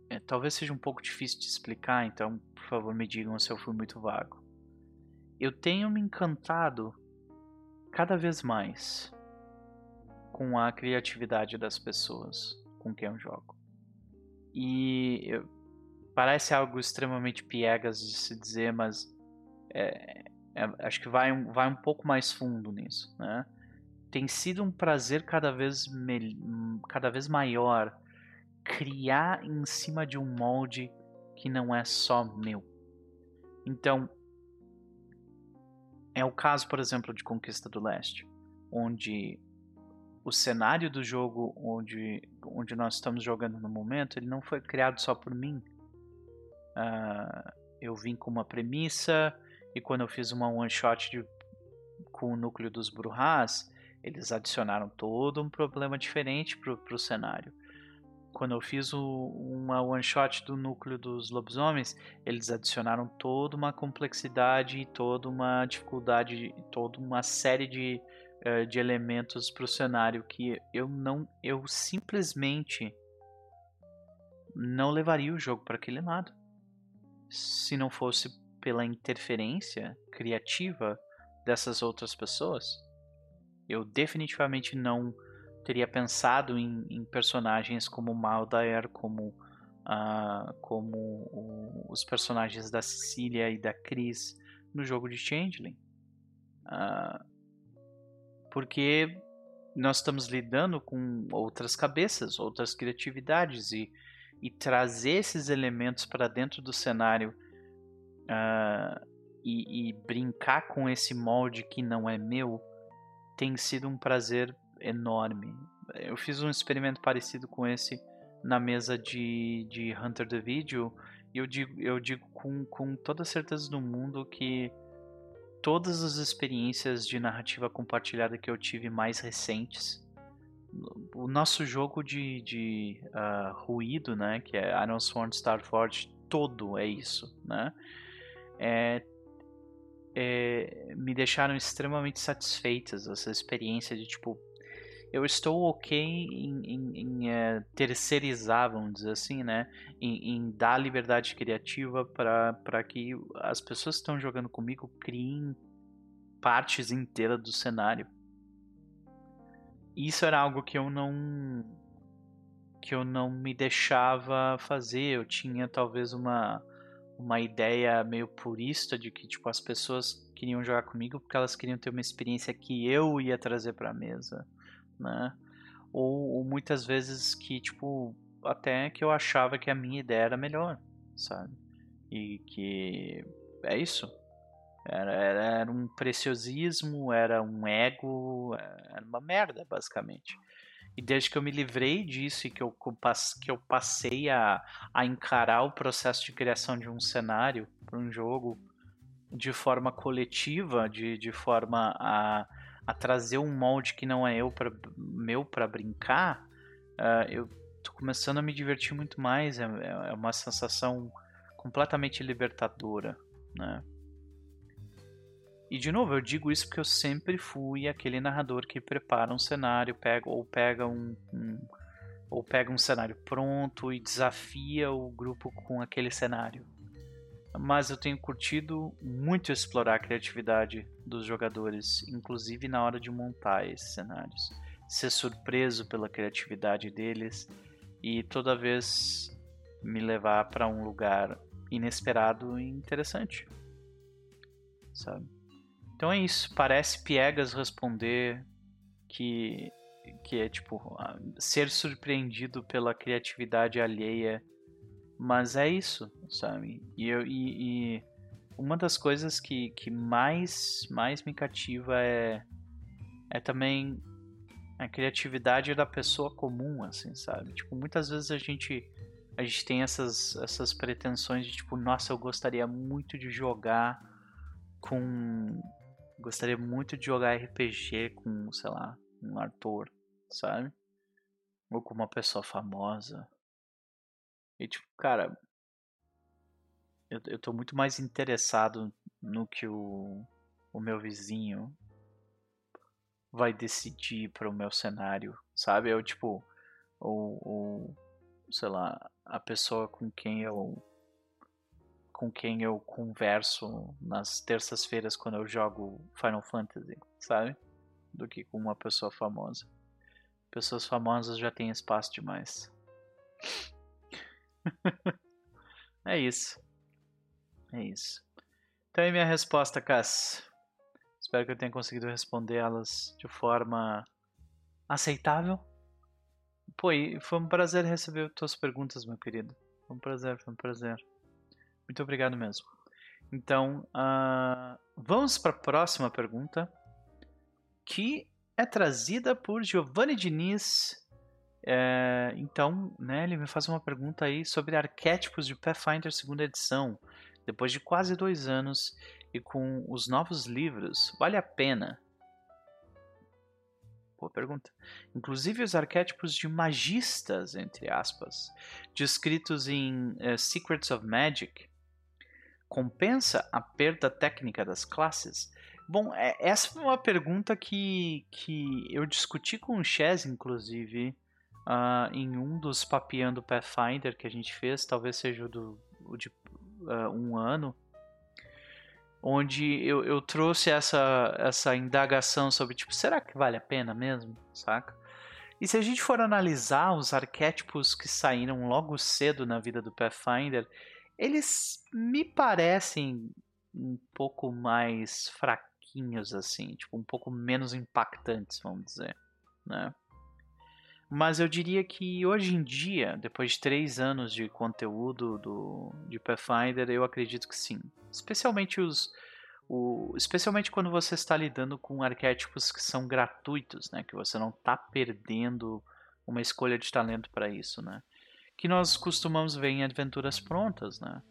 É, talvez seja um pouco difícil de explicar, então por favor me digam se eu fui muito vago. Eu tenho me encantado cada vez mais com a criatividade das pessoas com quem eu jogo. E eu, parece algo extremamente piegas de se dizer, mas é, é, acho que vai, vai um pouco mais fundo nisso, né? Tem sido um prazer cada vez, cada vez maior criar em cima de um molde que não é só meu. Então, é o caso, por exemplo, de Conquista do Leste, onde o cenário do jogo onde, onde nós estamos jogando no momento, ele não foi criado só por mim. Uh, eu vim com uma premissa e quando eu fiz uma one shot com o núcleo dos Bruhas, eles adicionaram todo um problema diferente para o cenário. Quando eu fiz o, uma one shot do núcleo dos lobisomens, eles adicionaram toda uma complexidade toda uma dificuldade, toda uma série de, uh, de elementos para o cenário que eu não, eu simplesmente não levaria o jogo para aquele lado se não fosse pela interferência criativa dessas outras pessoas. Eu definitivamente não teria pensado em, em personagens como Maldair, como, uh, como o, os personagens da Cecília e da Cris no jogo de Changeling. Uh, porque nós estamos lidando com outras cabeças, outras criatividades e e trazer esses elementos para dentro do cenário uh, e, e, brincar com esse molde que não é meu tem sido um prazer enorme. Eu fiz um experimento parecido com esse na mesa de, de Hunter the Video e eu digo, eu digo com, com toda certeza do mundo que todas as experiências de narrativa compartilhada que eu tive mais recentes o nosso jogo de, de uh, ruído, né, que é Iron Sworn Starforge, todo é isso, né? É, é, me deixaram extremamente satisfeitas essa experiência de tipo eu estou ok em, em, em é, terceirizar, vamos dizer assim, né? Em, em dar liberdade criativa para que as pessoas que estão jogando comigo criem partes inteiras do cenário isso era algo que eu não que eu não me deixava fazer. Eu tinha talvez uma uma ideia meio purista de que tipo as pessoas queriam jogar comigo porque elas queriam ter uma experiência que eu ia trazer para a mesa, né? Ou, ou, muitas vezes que tipo até que eu achava que a minha ideia era melhor, sabe? E que é isso. Era, era, era, um preciosismo, era um ego, era uma merda, basicamente. E desde que eu me livrei disso e que eu, que eu passei a, a encarar o processo de criação de um cenário para um jogo de forma coletiva, de, de forma a, a trazer um molde que não é eu pra, meu para brincar, uh, eu tô começando a me divertir muito mais. É, é uma sensação completamente libertadora, né? E de novo, eu digo isso porque eu sempre fui aquele narrador que prepara um cenário, pega ou pega um, um ou pega um cenário pronto e desafia o grupo com aquele cenário. Mas eu tenho curtido muito explorar a criatividade dos jogadores, inclusive na hora de montar esses cenários. Ser surpreso pela criatividade deles e toda vez me levar para um lugar inesperado e interessante. Sabe? Então é isso. Parece piegas responder que que é tipo ser surpreendido pela criatividade alheia, mas é isso, sabe? E, eu, e, e uma das coisas que, que mais mais me cativa é é também a criatividade da pessoa comum, assim, sabe? Tipo, muitas vezes a gente a gente tem essas essas pretensões de tipo, nossa, eu gostaria muito de jogar com Gostaria muito de jogar RPG com, sei lá, um ator, sabe? Ou com uma pessoa famosa. E tipo, cara, eu, eu tô muito mais interessado no que o, o meu vizinho vai decidir para o meu cenário, sabe? Eu tipo, o, o sei lá, a pessoa com quem eu com quem eu converso nas terças-feiras quando eu jogo Final Fantasy, sabe? Do que com uma pessoa famosa. Pessoas famosas já têm espaço demais. (laughs) é isso. É isso. Então aí minha resposta, Cass. Espero que eu tenha conseguido responder elas de forma aceitável. Pô, e foi um prazer receber tuas perguntas, meu querido. Foi um prazer, foi um prazer. Muito obrigado mesmo. Então, uh, vamos para a próxima pergunta, que é trazida por Giovanni Diniz. É, então, né, ele me faz uma pergunta aí sobre arquétipos de Pathfinder segunda edição. Depois de quase dois anos e com os novos livros, vale a pena? Boa pergunta. Inclusive os arquétipos de magistas, entre aspas, descritos em uh, Secrets of Magic, compensa a perda técnica das classes? Bom, é, essa foi uma pergunta que, que eu discuti com o Chess, inclusive, uh, em um dos Papeando Pathfinder que a gente fez, talvez seja o, do, o de uh, um ano, onde eu, eu trouxe essa, essa indagação sobre, tipo, será que vale a pena mesmo, saca? E se a gente for analisar os arquétipos que saíram logo cedo na vida do Pathfinder, eles me parecem um pouco mais fraquinhos, assim, tipo, um pouco menos impactantes, vamos dizer, né? Mas eu diria que hoje em dia, depois de três anos de conteúdo do, de Pathfinder, eu acredito que sim. Especialmente os. O, especialmente quando você está lidando com arquétipos que são gratuitos, né? Que você não está perdendo uma escolha de talento para isso, né? Que nós costumamos ver em aventuras prontas, né?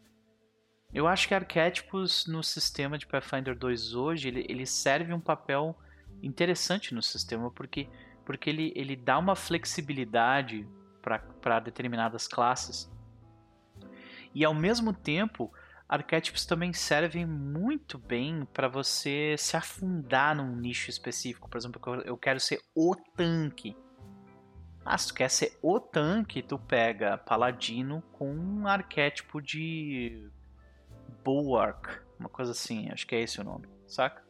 Eu acho que arquétipos no sistema de Pathfinder 2 hoje, ele, ele serve um papel interessante no sistema, porque porque ele, ele dá uma flexibilidade para determinadas classes. E ao mesmo tempo, arquétipos também servem muito bem para você se afundar num nicho específico. Por exemplo, eu quero ser o tanque. Ah, se tu quer ser o tanque, tu pega paladino com um arquétipo de bulwark, uma coisa assim, acho que é esse o nome, saca?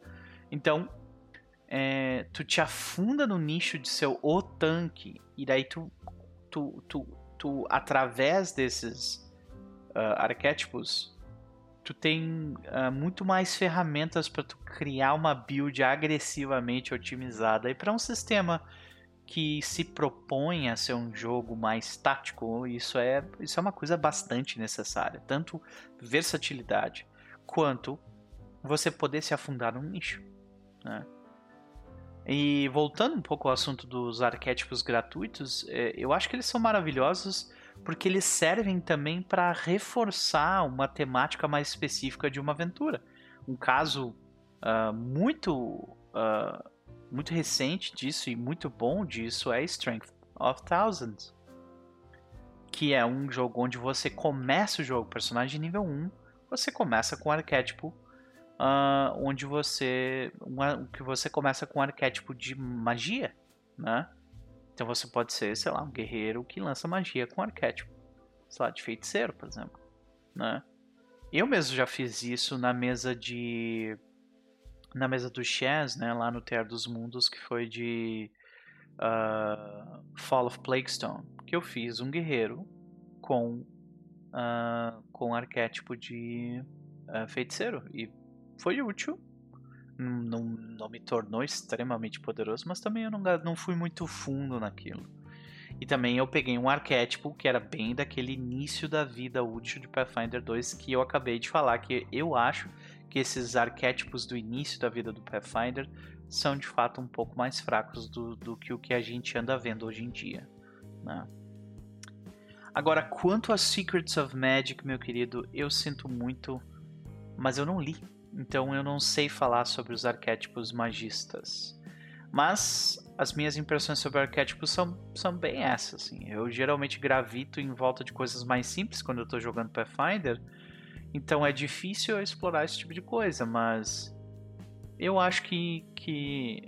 Então, é, tu te afunda no nicho de ser o tanque e daí tu, tu, tu, tu através desses uh, arquétipos tu tem uh, muito mais ferramentas para tu criar uma build agressivamente otimizada e para um sistema que se propõe a ser um jogo mais tático isso é isso é uma coisa bastante necessária tanto versatilidade quanto você poder se afundar num nicho né? E voltando um pouco ao assunto dos arquétipos gratuitos, é, eu acho que eles são maravilhosos porque eles servem também para reforçar uma temática mais específica de uma aventura. Um caso uh, muito, uh, muito recente disso e muito bom disso é Strength of Thousands, que é um jogo onde você começa o jogo, personagem nível 1, você começa com o arquétipo uh, onde você uma, que você começa com um arquétipo de magia, né? Então você pode ser, sei lá, um guerreiro que lança magia com arquétipo, sei lá, de feiticeiro, por exemplo, né? Eu mesmo já fiz isso na mesa de na mesa do Chess, né, lá no Terra dos Mundos, que foi de uh, Fall of Plaguestone, que eu fiz um guerreiro com uh, com arquétipo de uh, feiticeiro e foi útil. Não, não me tornou extremamente poderoso, mas também eu não, não fui muito fundo naquilo. E também eu peguei um arquétipo que era bem daquele início da vida útil de Pathfinder 2 que eu acabei de falar, que eu acho que esses arquétipos do início da vida do Pathfinder são de fato um pouco mais fracos do, do que o que a gente anda vendo hoje em dia. Né? Agora, quanto a Secrets of Magic, meu querido, eu sinto muito, mas eu não li então eu não sei falar sobre os arquétipos magistas. Mas as minhas impressões sobre arquétipos são, são bem essas. Assim. Eu geralmente gravito em volta de coisas mais simples quando eu estou jogando Pathfinder. Então é difícil explorar esse tipo de coisa, mas eu acho que, que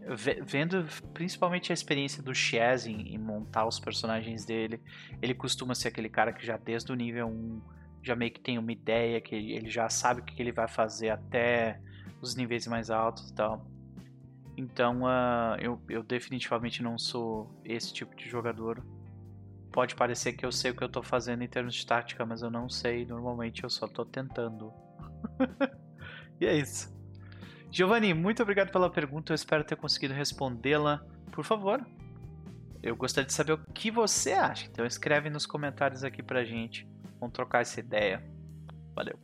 vendo principalmente a experiência do Chaz em, em, montar os personagens dele, ele costuma ser aquele cara que já desde o nível 1 já meio que tem uma ideia, que ele já sabe o que ele vai fazer até os níveis mais altos e tal. Então uh, eu, eu definitivamente não sou esse tipo de jogador. Pode parecer que eu sei o que eu tô fazendo em termos de tática, mas eu não sei. Normalmente eu só tô tentando. (laughs) e é isso. Giovanni, muito obrigado pela pergunta. Eu espero ter conseguido respondê-la. Por favor, eu gostaria de saber o que você acha. Então escreve nos comentários aqui pra gente. Vamos trocar essa ideia. Valeu.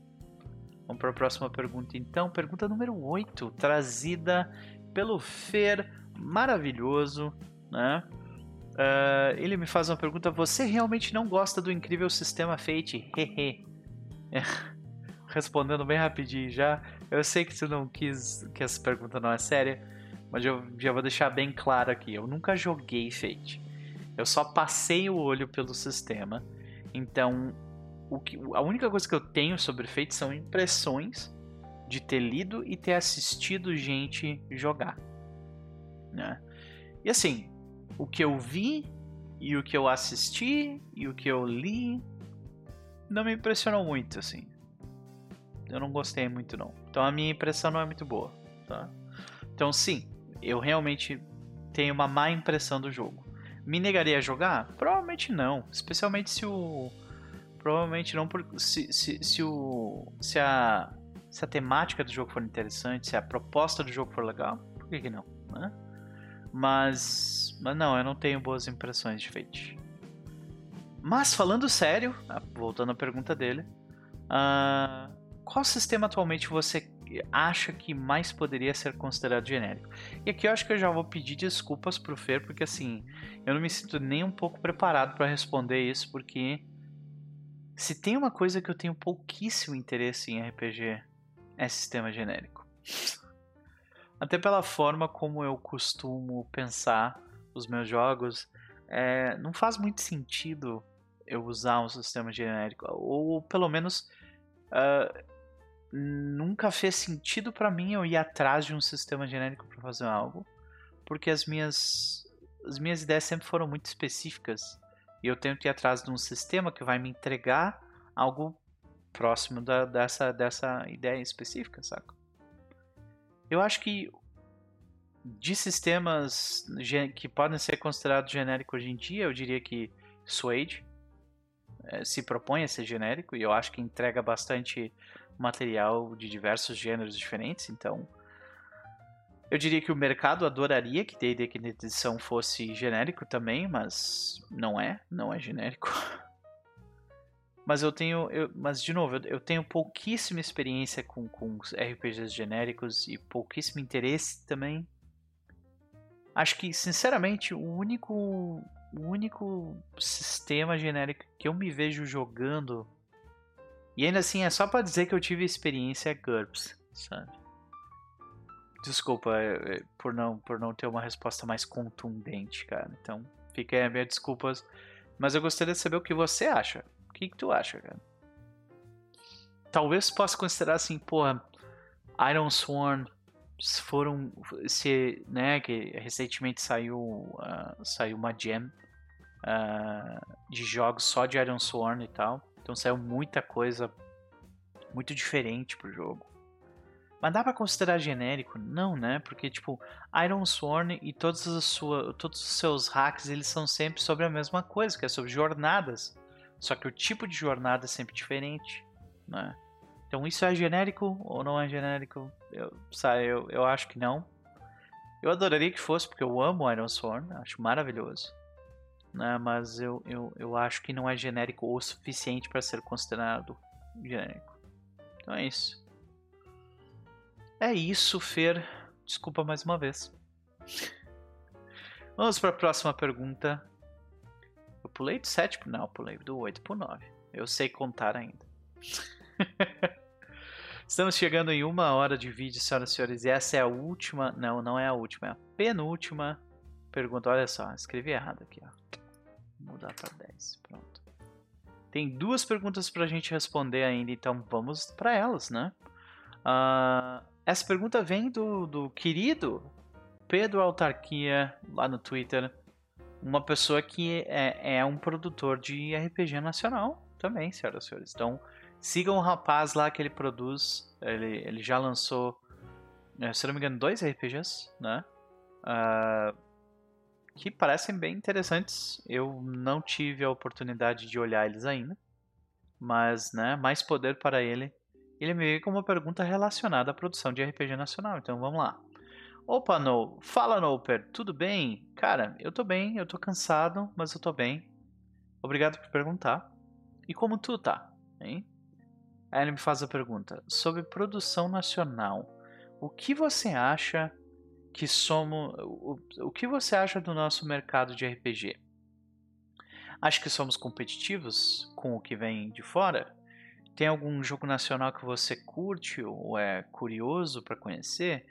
Vamos para a próxima pergunta então. Pergunta número 8, trazida pelo Fer maravilhoso, né? Uh, ele me faz uma pergunta: Você realmente não gosta do incrível sistema Fate? Hehe. (laughs) Respondendo bem rapidinho já. Eu sei que você não quis que essa pergunta não é séria, mas eu já vou deixar bem claro aqui. Eu nunca joguei Fate. Eu só passei o olho pelo sistema. Então, que, a única coisa que eu tenho sobre Fate são impressões de ter lido e ter assistido gente jogar. Né? E assim, o que eu vi e o que eu assisti e o que eu li não me impressionou muito, assim. Eu não gostei muito não. Então a minha impressão não é muito boa, tá? Então sim, eu realmente tenho uma má impressão do jogo. Me negaria a jogar? Provavelmente não, especialmente se o provavelmente não por se, se, se o se a se a temática do jogo for interessante, se a proposta do jogo for legal, por que, que não, né? Mas, mas não, eu não tenho boas impressões de Fate. Mas falando sério, ah, voltando à pergunta dele, uh, qual sistema atualmente você acha que mais poderia ser considerado genérico? E aqui eu acho que eu já vou pedir desculpas pro Fer, porque assim, eu não me sinto nem um pouco preparado para responder isso, porque se tem uma coisa que eu tenho pouquíssimo interesse em RPG, é sistema genérico. (laughs) Até pela forma como eu costumo pensar os meus jogos, é, não faz muito sentido eu usar um sistema genérico. Ou pelo menos uh, nunca fez sentido para mim eu ir atrás de um sistema genérico para fazer algo, porque as minhas as minhas ideias sempre foram muito específicas e eu tenho que ir atrás de um sistema que vai me entregar algo próximo da, dessa dessa ideia específica, saca? Eu acho que de sistemas que podem ser considerados genéricos hoje em dia, eu diria que Suede é, se propõe a ser genérico e eu acho que entrega bastante material de diversos gêneros diferentes, então eu diria que o mercado adoraria que D&D Quinta Edição fosse genérico também, mas não é, não é genérico. (laughs) Mas eu tenho, eu, mas de novo, eu, eu, tenho pouquíssima experiência com, com RPGs genéricos e pouquíssimo interesse também. Acho que, sinceramente, o único, o único sistema genérico que eu me vejo jogando e ainda assim é só para dizer que eu tive experiência GURPS, sabe? Desculpa é, é, por não por não ter uma resposta mais contundente, cara. Então, fica aí a minha desculpas, mas eu gostaria de saber o que você acha que, que tu acha, cara? Talvez possa considerar assim, porra, Iron Sworn foram se né que recentemente saiu uh, saiu uma gem uh, de jogos só de Iron Sworn e tal. Então saiu muita coisa muito diferente pro jogo. Mas dá para considerar genérico? Não né? Porque tipo Iron Sworn e todas as sua, todos os seus hacks eles são sempre sobre a mesma coisa que é sobre jornadas. Só que o tipo de jornada é sempre diferente, né? Então isso é genérico ou não é genérico? Eu, sabe, eu, eu acho que não. Eu adoraria que fosse, porque eu amo Iron Sworn, acho maravilhoso. Né? Mas eu, eu, eu acho que não é genérico o suficiente para ser considerado genérico. Então é isso. É isso, Fer. Desculpa mais uma vez. (laughs) Vamos para a próxima pergunta. Eu pulei do 7 pro. Não, pulei do 8 pro 9. Eu sei contar ainda. (laughs) Estamos chegando em uma hora de vídeo, senhoras e senhores. E essa é a última. Não, não é a última, é a penúltima pergunta. Olha só, escrevi errado aqui, ó. Vou mudar para 10. Pronto. Tem duas perguntas para a gente responder ainda, então vamos para elas, né? Uh, essa pergunta vem do, do querido Pedro Autarquia lá no Twitter uma pessoa que é, é um produtor de RPG nacional também, senhoras e senhores. Então, sigam o rapaz lá que ele produz. Ele, ele já lançou, é, se não me engano, dois RPGs, né? Uh, que parecem bem interessantes. Eu não tive a oportunidade de olhar eles ainda, mas, né, mais poder para ele. Ele me veio com uma pergunta relacionada à produção de RPG nacional, então vamos lá. Opa, No, fala Noper, tudo bem? Cara, eu tô bem, eu tô cansado, mas eu tô bem. Obrigado por perguntar. E como tu tá? Hein? Aí ele me faz a pergunta sobre produção nacional. O que você acha que somos. O, o que você acha do nosso mercado de RPG? Acho que somos competitivos com o que vem de fora? Tem algum jogo nacional que você curte ou é curioso para conhecer?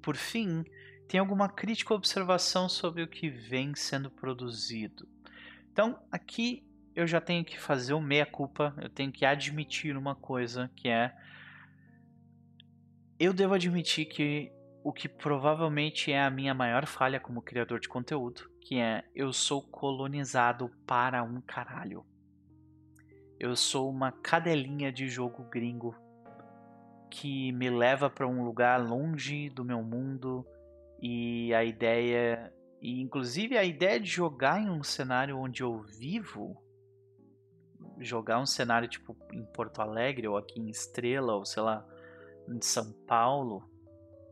Por fim, tem alguma crítica ou observação sobre o que vem sendo produzido? Então, aqui eu já tenho que fazer o meia-culpa, eu tenho que admitir uma coisa que é. Eu devo admitir que o que provavelmente é a minha maior falha como criador de conteúdo, que é eu sou colonizado para um caralho. Eu sou uma cadelinha de jogo gringo que me leva para um lugar longe do meu mundo e a ideia e inclusive a ideia de jogar em um cenário onde eu vivo, jogar um cenário tipo em Porto Alegre ou aqui em Estrela ou sei lá, em São Paulo,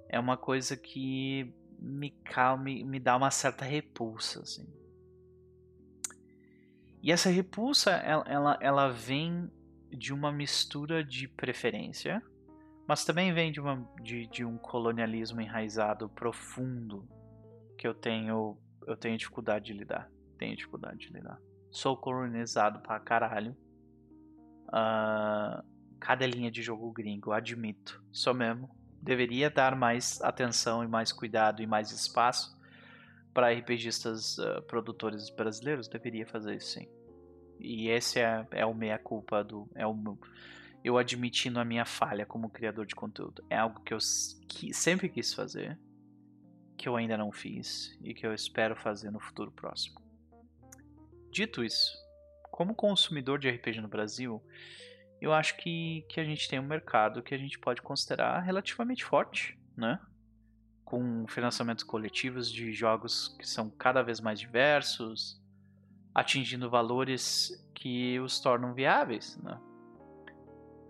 é uma coisa que me calma, me dá uma certa repulsa, assim. E essa repulsa, ela, ela, ela vem de uma mistura de preferência, mas também vem de, uma, de, de um colonialismo enraizado profundo que eu tenho, eu tenho dificuldade de lidar. Tenho dificuldade de lidar. Sou colonizado pra caralho. Uh, cada linha de jogo gringo, admito. Sou mesmo deveria dar mais atenção e mais cuidado e mais espaço para RPGistas uh, produtores brasileiros, deveria fazer isso sim. E esse é, é o meia culpa do é o eu admitindo a minha falha como criador de conteúdo. É algo que eu que, sempre quis fazer, que eu ainda não fiz e que eu espero fazer no futuro próximo. Dito isso, como consumidor de RPG no Brasil, eu acho que, que a gente tem um mercado que a gente pode considerar relativamente forte, né? Com financiamentos coletivos de jogos que são cada vez mais diversos, atingindo valores que os tornam viáveis, né?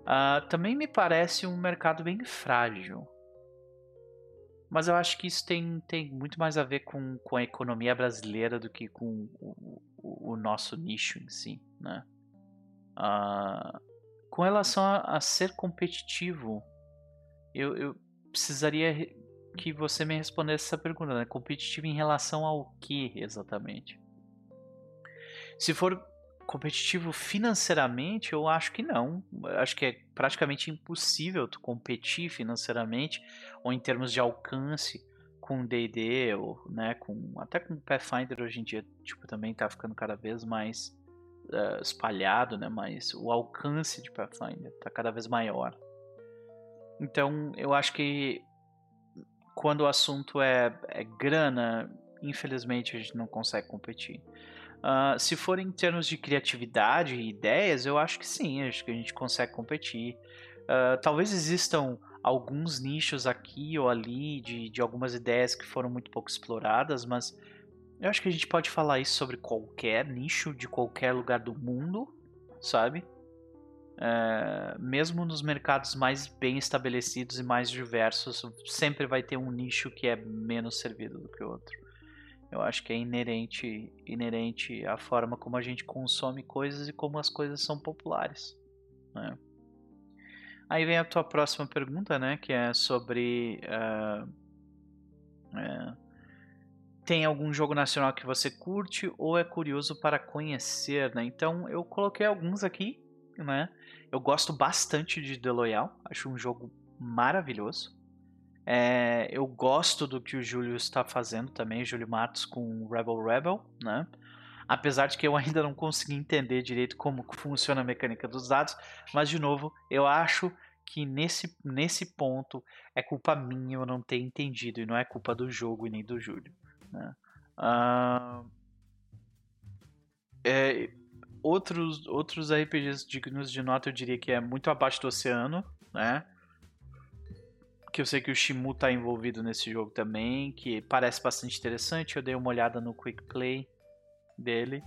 Uh, também me parece um mercado bem frágil. Mas eu acho que isso tem, tem muito mais a ver com, com a economia brasileira do que com o, o, nosso nicho em si, né? Uh, com relação a, a ser competitivo, eu, eu, precisaria que você me respondesse essa pergunta, né? Competitivo em relação ao que exatamente? Se for competitivo financeiramente, eu acho que não. Eu acho que é praticamente impossível tu competir financeiramente ou em termos de alcance com D&D ou, né, com até com Pathfinder hoje em dia, tipo, também tá ficando cada vez mais uh, espalhado, né? Mas o alcance de Pathfinder está cada vez maior. Então, eu acho que quando o assunto é, é grana, infelizmente a gente não consegue competir. Uh, se for em termos de criatividade e ideias, eu acho que sim, acho que a gente consegue competir. Uh, talvez existam alguns nichos aqui ou ali de, de algumas ideias que foram muito pouco exploradas, mas eu acho que a gente pode falar isso sobre qualquer nicho de qualquer lugar do mundo, sabe? É, mesmo nos mercados mais bem estabelecidos e mais diversos, sempre vai ter um nicho que é menos servido do que o outro. Eu acho que é inerente, inerente à forma como a gente consome coisas e como as coisas são populares. Né? Aí vem a tua próxima pergunta, né? Que é sobre uh, tem algum jogo nacional que você curte ou é curioso para conhecer, né? Então eu coloquei alguns aqui, né? Eu gosto bastante de The Loyal, acho um jogo maravilhoso. É, eu gosto do que o Júlio está fazendo também, Júlio Matos com Rebel Rebel, né? Apesar de que eu ainda não consegui entender direito como funciona a mecânica dos dados, mas de novo, eu acho que nesse, nesse ponto é culpa minha eu não ter entendido e não é culpa do jogo e nem do Júlio. Né? Uh, é, outros, outros RPGs dignos de nota eu diria que é muito abaixo do oceano, né? que eu sei que o Shimu tá envolvido nesse jogo também, que parece bastante interessante. Eu dei uma olhada no quick play dele.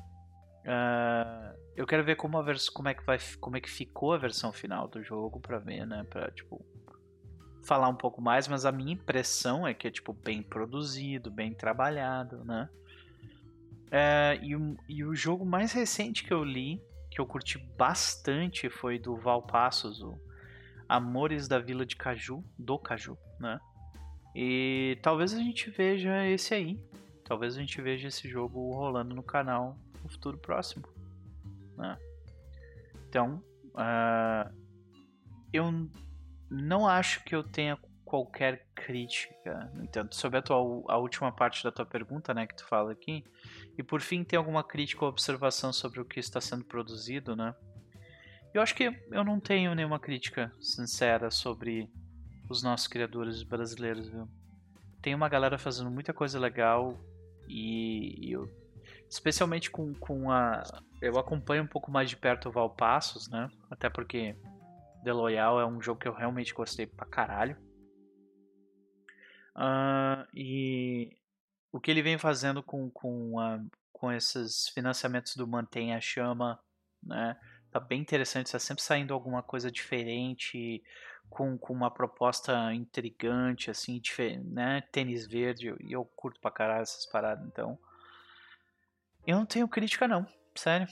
Uh, eu quero ver como, a como, é que vai, como é que ficou a versão final do jogo para ver, né? Pra, tipo, falar um pouco mais, mas a minha impressão é que é, tipo, bem produzido, bem trabalhado, né? Uh, e, o, e o jogo mais recente que eu li, que eu curti bastante, foi do Valpassos, o Amores da Vila de Caju, do Caju, né? E talvez a gente veja esse aí. Talvez a gente veja esse jogo rolando no canal no futuro próximo. Né? Então, uh, eu não acho que eu tenha qualquer crítica, no entanto, sobre a, tua, a última parte da tua pergunta, né, que tu fala aqui, e por fim tem alguma crítica ou observação sobre o que está sendo produzido, né? Eu acho que eu não tenho nenhuma crítica sincera sobre os nossos criadores brasileiros, viu? Tem uma galera fazendo muita coisa legal e, eu, especialmente com, com a. Eu acompanho um pouco mais de perto o Valpassos, né? Até porque The Loyal é um jogo que eu realmente gostei pra caralho. Uh, e o que ele vem fazendo com, com, a, com esses financiamentos do Mantenha a Chama, né? tá bem interessante, está sempre saindo alguma coisa diferente, com, com uma proposta intrigante, assim, né? Tênis verde, e eu curto pra caralho essas paradas, então. Eu não tenho crítica, não, sério.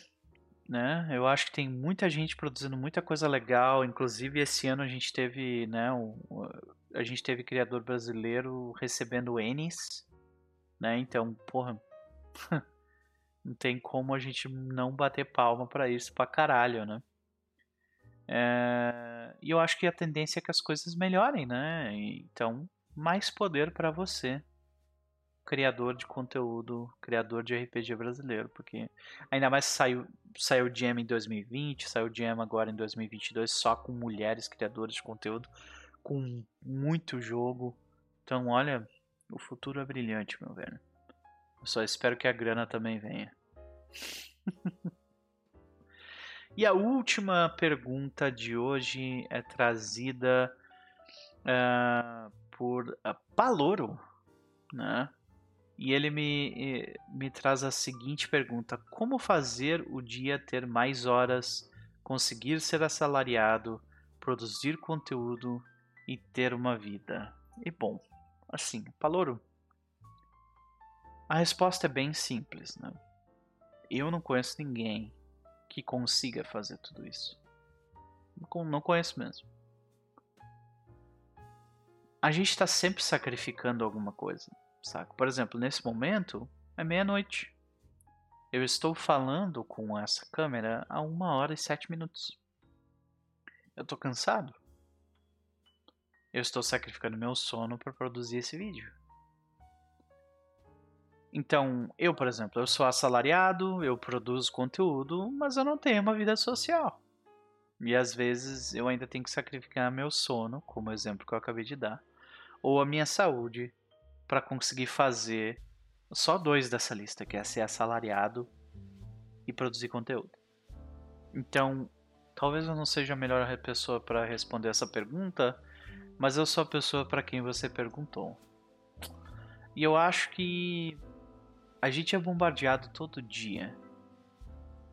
Né? Eu acho que tem muita gente produzindo muita coisa legal, inclusive esse ano a gente teve, né, um, a gente teve criador brasileiro recebendo Enes, né? Então, porra, (laughs) não tem como a gente não bater palma para isso pra caralho, né? É... E eu acho que a tendência é que as coisas melhorem, né? Então, mais poder para você, criador de conteúdo, criador de RPG brasileiro, porque ainda mais saiu saiu o GM em 2020, saiu o GM agora em 2022 só com mulheres criadoras de conteúdo, com muito jogo. Então, olha, o futuro é brilhante, meu velho. Eu só espero que a grana também venha. (laughs) e a última pergunta de hoje é trazida uh, por uh, Paloro, né? E ele me, me traz a seguinte pergunta: Como fazer o dia ter mais horas, conseguir ser assalariado, produzir conteúdo e ter uma vida? E bom, assim, Paloro, a resposta é bem simples, né? Eu não conheço ninguém que consiga fazer tudo isso. Não conheço mesmo. A gente está sempre sacrificando alguma coisa, saca? Por exemplo, nesse momento é meia-noite. Eu estou falando com essa câmera há uma hora e sete minutos. Eu estou cansado. Eu estou sacrificando meu sono para produzir esse vídeo. Então, eu, por exemplo, eu sou assalariado, eu produzo conteúdo, mas eu não tenho uma vida social. E às vezes eu ainda tenho que sacrificar meu sono, como o exemplo que eu acabei de dar, ou a minha saúde para conseguir fazer só dois dessa lista, que é ser assalariado e produzir conteúdo. Então, talvez eu não seja a melhor pessoa para responder essa pergunta, mas eu sou a pessoa para quem você perguntou. E eu acho que a gente é bombardeado todo dia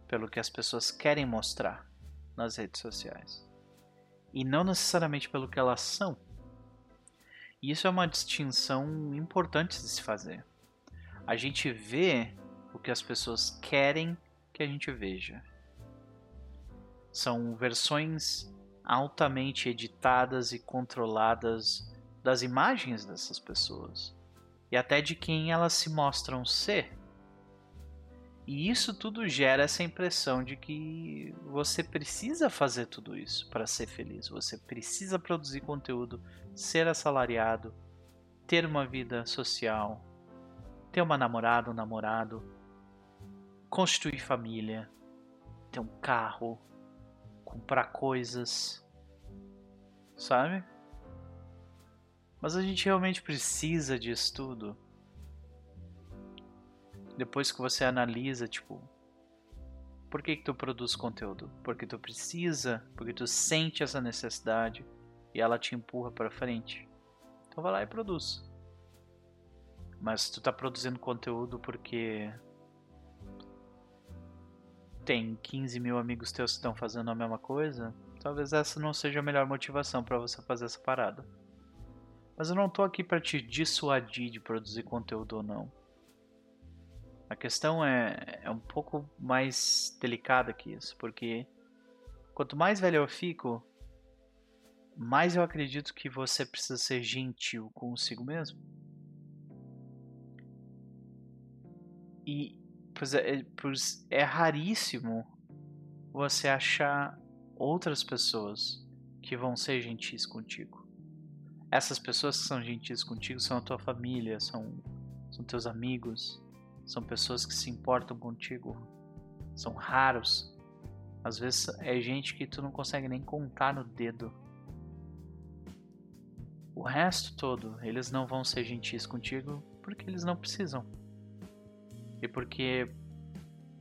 pelo que as pessoas querem mostrar nas redes sociais e não necessariamente pelo que elas são. E isso é uma distinção importante de se fazer. A gente vê o que as pessoas querem que a gente veja. São versões altamente editadas e controladas das imagens dessas pessoas e até de quem elas se mostram ser. E isso tudo gera essa impressão de que você precisa fazer tudo isso para ser feliz. Você precisa produzir conteúdo, ser assalariado, ter uma vida social, ter uma namorada, um namorado, constituir família, ter um carro, comprar coisas, sabe? Mas a gente realmente precisa disso tudo. Depois que você analisa, tipo, por que, que tu produz conteúdo? Porque tu precisa, porque tu sente essa necessidade e ela te empurra para frente. Então vai lá e produz. Mas tu tá produzindo conteúdo porque tem 15 mil amigos teus que estão fazendo a mesma coisa, talvez essa não seja a melhor motivação para você fazer essa parada. Mas eu não tô aqui para te dissuadir de produzir conteúdo ou não. A questão é, é um pouco mais delicada que isso, porque quanto mais velho eu fico, mais eu acredito que você precisa ser gentil consigo mesmo. E pois é, é, pois é raríssimo você achar outras pessoas que vão ser gentis contigo. Essas pessoas que são gentis contigo são a tua família, são, são teus amigos, são pessoas que se importam contigo, são raros. Às vezes é gente que tu não consegue nem contar no dedo. O resto todo, eles não vão ser gentis contigo porque eles não precisam. E porque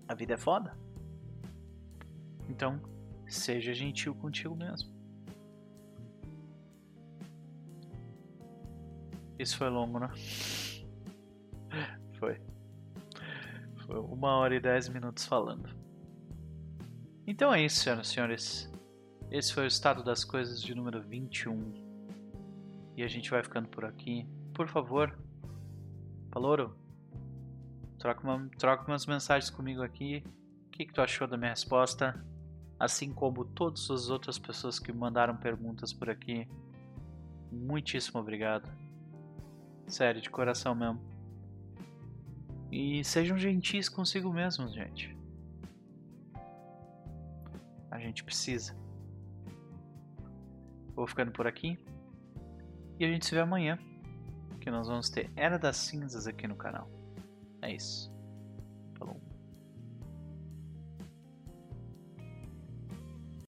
a vida é foda. Então, seja gentil contigo mesmo. Isso foi longo, né? Foi. Foi uma hora e dez minutos falando. Então é isso, senhoras e senhores. Esse foi o estado das coisas de número 21. E a gente vai ficando por aqui. Por favor, Palouro, troca, uma, troca umas mensagens comigo aqui. O que, que tu achou da minha resposta? Assim como todas as outras pessoas que mandaram perguntas por aqui. Muitíssimo obrigado. Sério, de coração mesmo. E sejam gentis consigo mesmos, gente. A gente precisa. Vou ficando por aqui. E a gente se vê amanhã. Que nós vamos ter Era das Cinzas aqui no canal. É isso.